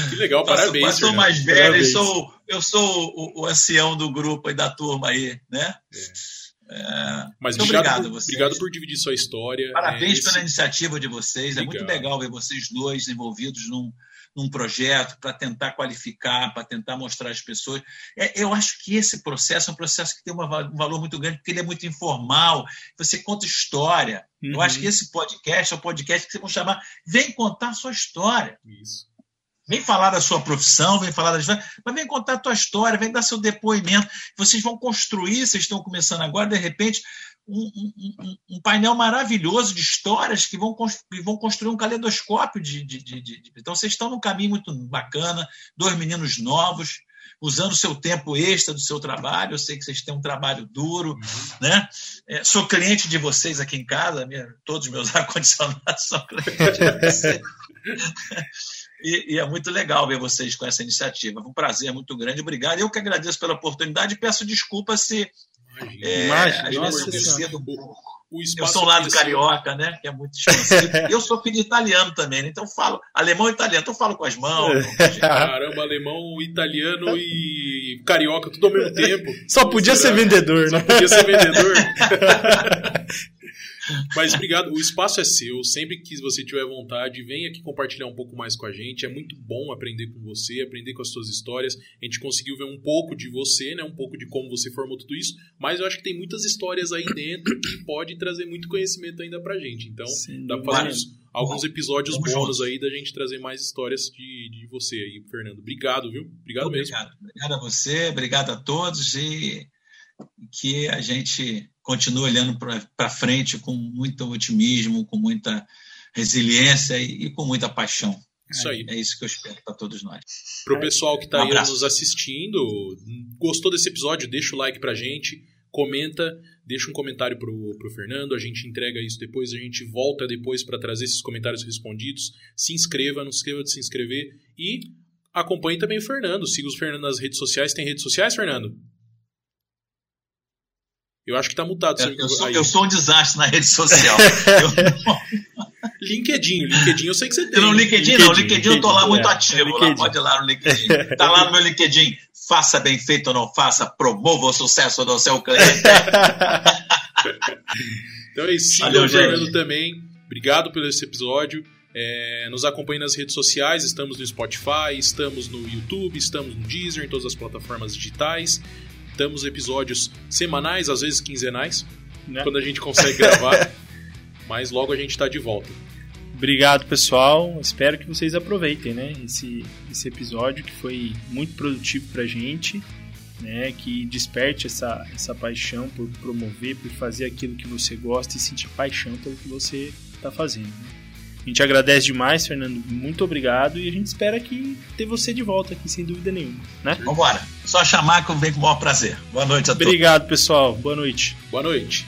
Que legal, parabéns. Eu sou mais velho, parabéns. eu sou, eu sou o, o, ancião do grupo e da turma aí, né? É. É, Mas muito obrigado, obrigado, obrigado por dividir sua história. Parabéns é, pela iniciativa de vocês. Legal. É muito legal ver vocês dois envolvidos num, num projeto para tentar qualificar, para tentar mostrar às pessoas. É, eu acho que esse processo é um processo que tem uma, um valor muito grande, porque ele é muito informal, você conta história. Uhum. Eu acho que esse podcast é um podcast que vocês vão chamar Vem Contar Sua História. Isso. Vem falar da sua profissão, vem falar das. Mas vem contar a tua história, vem dar seu depoimento. Vocês vão construir, vocês estão começando agora, de repente, um, um, um, painel maravilhoso de histórias que vão, que vão construir um caleidoscópio de, de, de, de, Então, vocês estão num caminho muito bacana, dois meninos novos, usando o seu tempo extra do seu trabalho. Eu sei que vocês têm um trabalho duro, uhum. né? É, sou cliente de vocês aqui em casa, minha, todos os meus ar-condicionados são clientes de vocês. E, e, é muito legal ver vocês com essa iniciativa. Um prazer muito grande. Obrigado. Eu que agradeço pela oportunidade e peço desculpas se é, Imagina, às vezes eu cedo. Eu sou um lado carioca, né? Que é muito expansivo. eu sou filho italiano também, né? então falo alemão e italiano, então falo com as mãos. Caramba, alemão, italiano e carioca, tudo ao mesmo tempo. Só podia ser vendedor, né? Só podia ser vendedor. Mas obrigado, o espaço é seu. Sempre que você tiver vontade, venha aqui compartilhar um pouco mais com a gente. É muito bom aprender com você, aprender com as suas histórias. A gente conseguiu ver um pouco de você, né? Um pouco de como você formou tudo isso. Mas eu acho que tem muitas histórias aí dentro que pode trazer muito conhecimento ainda pra gente. Então, Sim, dá pra fazer alguns episódios Vamos bônus juntos. aí da gente trazer mais histórias de, de você aí, Fernando. Obrigado, viu? Obrigado, obrigado mesmo. Obrigado a você, obrigado a todos e que a gente continue olhando para frente com muito otimismo, com muita resiliência e, e com muita paixão. Isso aí. É, isso que eu espero para todos nós. Para o pessoal que está um aí nos assistindo, gostou desse episódio, deixa o like para gente, comenta, deixa um comentário para o Fernando, a gente entrega isso depois, a gente volta depois para trazer esses comentários respondidos. Se inscreva, não se esqueça de se inscrever e acompanhe também o Fernando. Siga o Fernando nas redes sociais. Tem redes sociais, Fernando? Eu acho que tá mutado. Eu, eu, sou, eu sou, um desastre na rede social. LinkedIn, LinkedIn eu sei que você tem. Não, LinkedIn, LinkedIn não, LinkedIn, LinkedIn eu tô lá é, muito ativo, é lá, pode ir lá no LinkedIn. Tá lá no meu LinkedIn, faça bem feito ou não faça, promova o sucesso do seu cliente. então é isso, o Fernando também. Obrigado pelo esse episódio. É, nos acompanhe nas redes sociais, estamos no Spotify, estamos no YouTube, estamos no Deezer, em todas as plataformas digitais. Temos episódios semanais, às vezes quinzenais, né? quando a gente consegue gravar. Mas logo a gente está de volta. Obrigado, pessoal. Espero que vocês aproveitem né, esse, esse episódio que foi muito produtivo para a gente. Né, que desperte essa, essa paixão por promover, por fazer aquilo que você gosta e sentir paixão pelo que você está fazendo. Né? A gente agradece demais, Fernando. Muito obrigado. E a gente espera que ter você de volta aqui, sem dúvida nenhuma. Né? Vambora. Só chamar que eu venho com o maior prazer. Boa noite a todos. Obrigado, pessoal. Boa noite. Boa noite.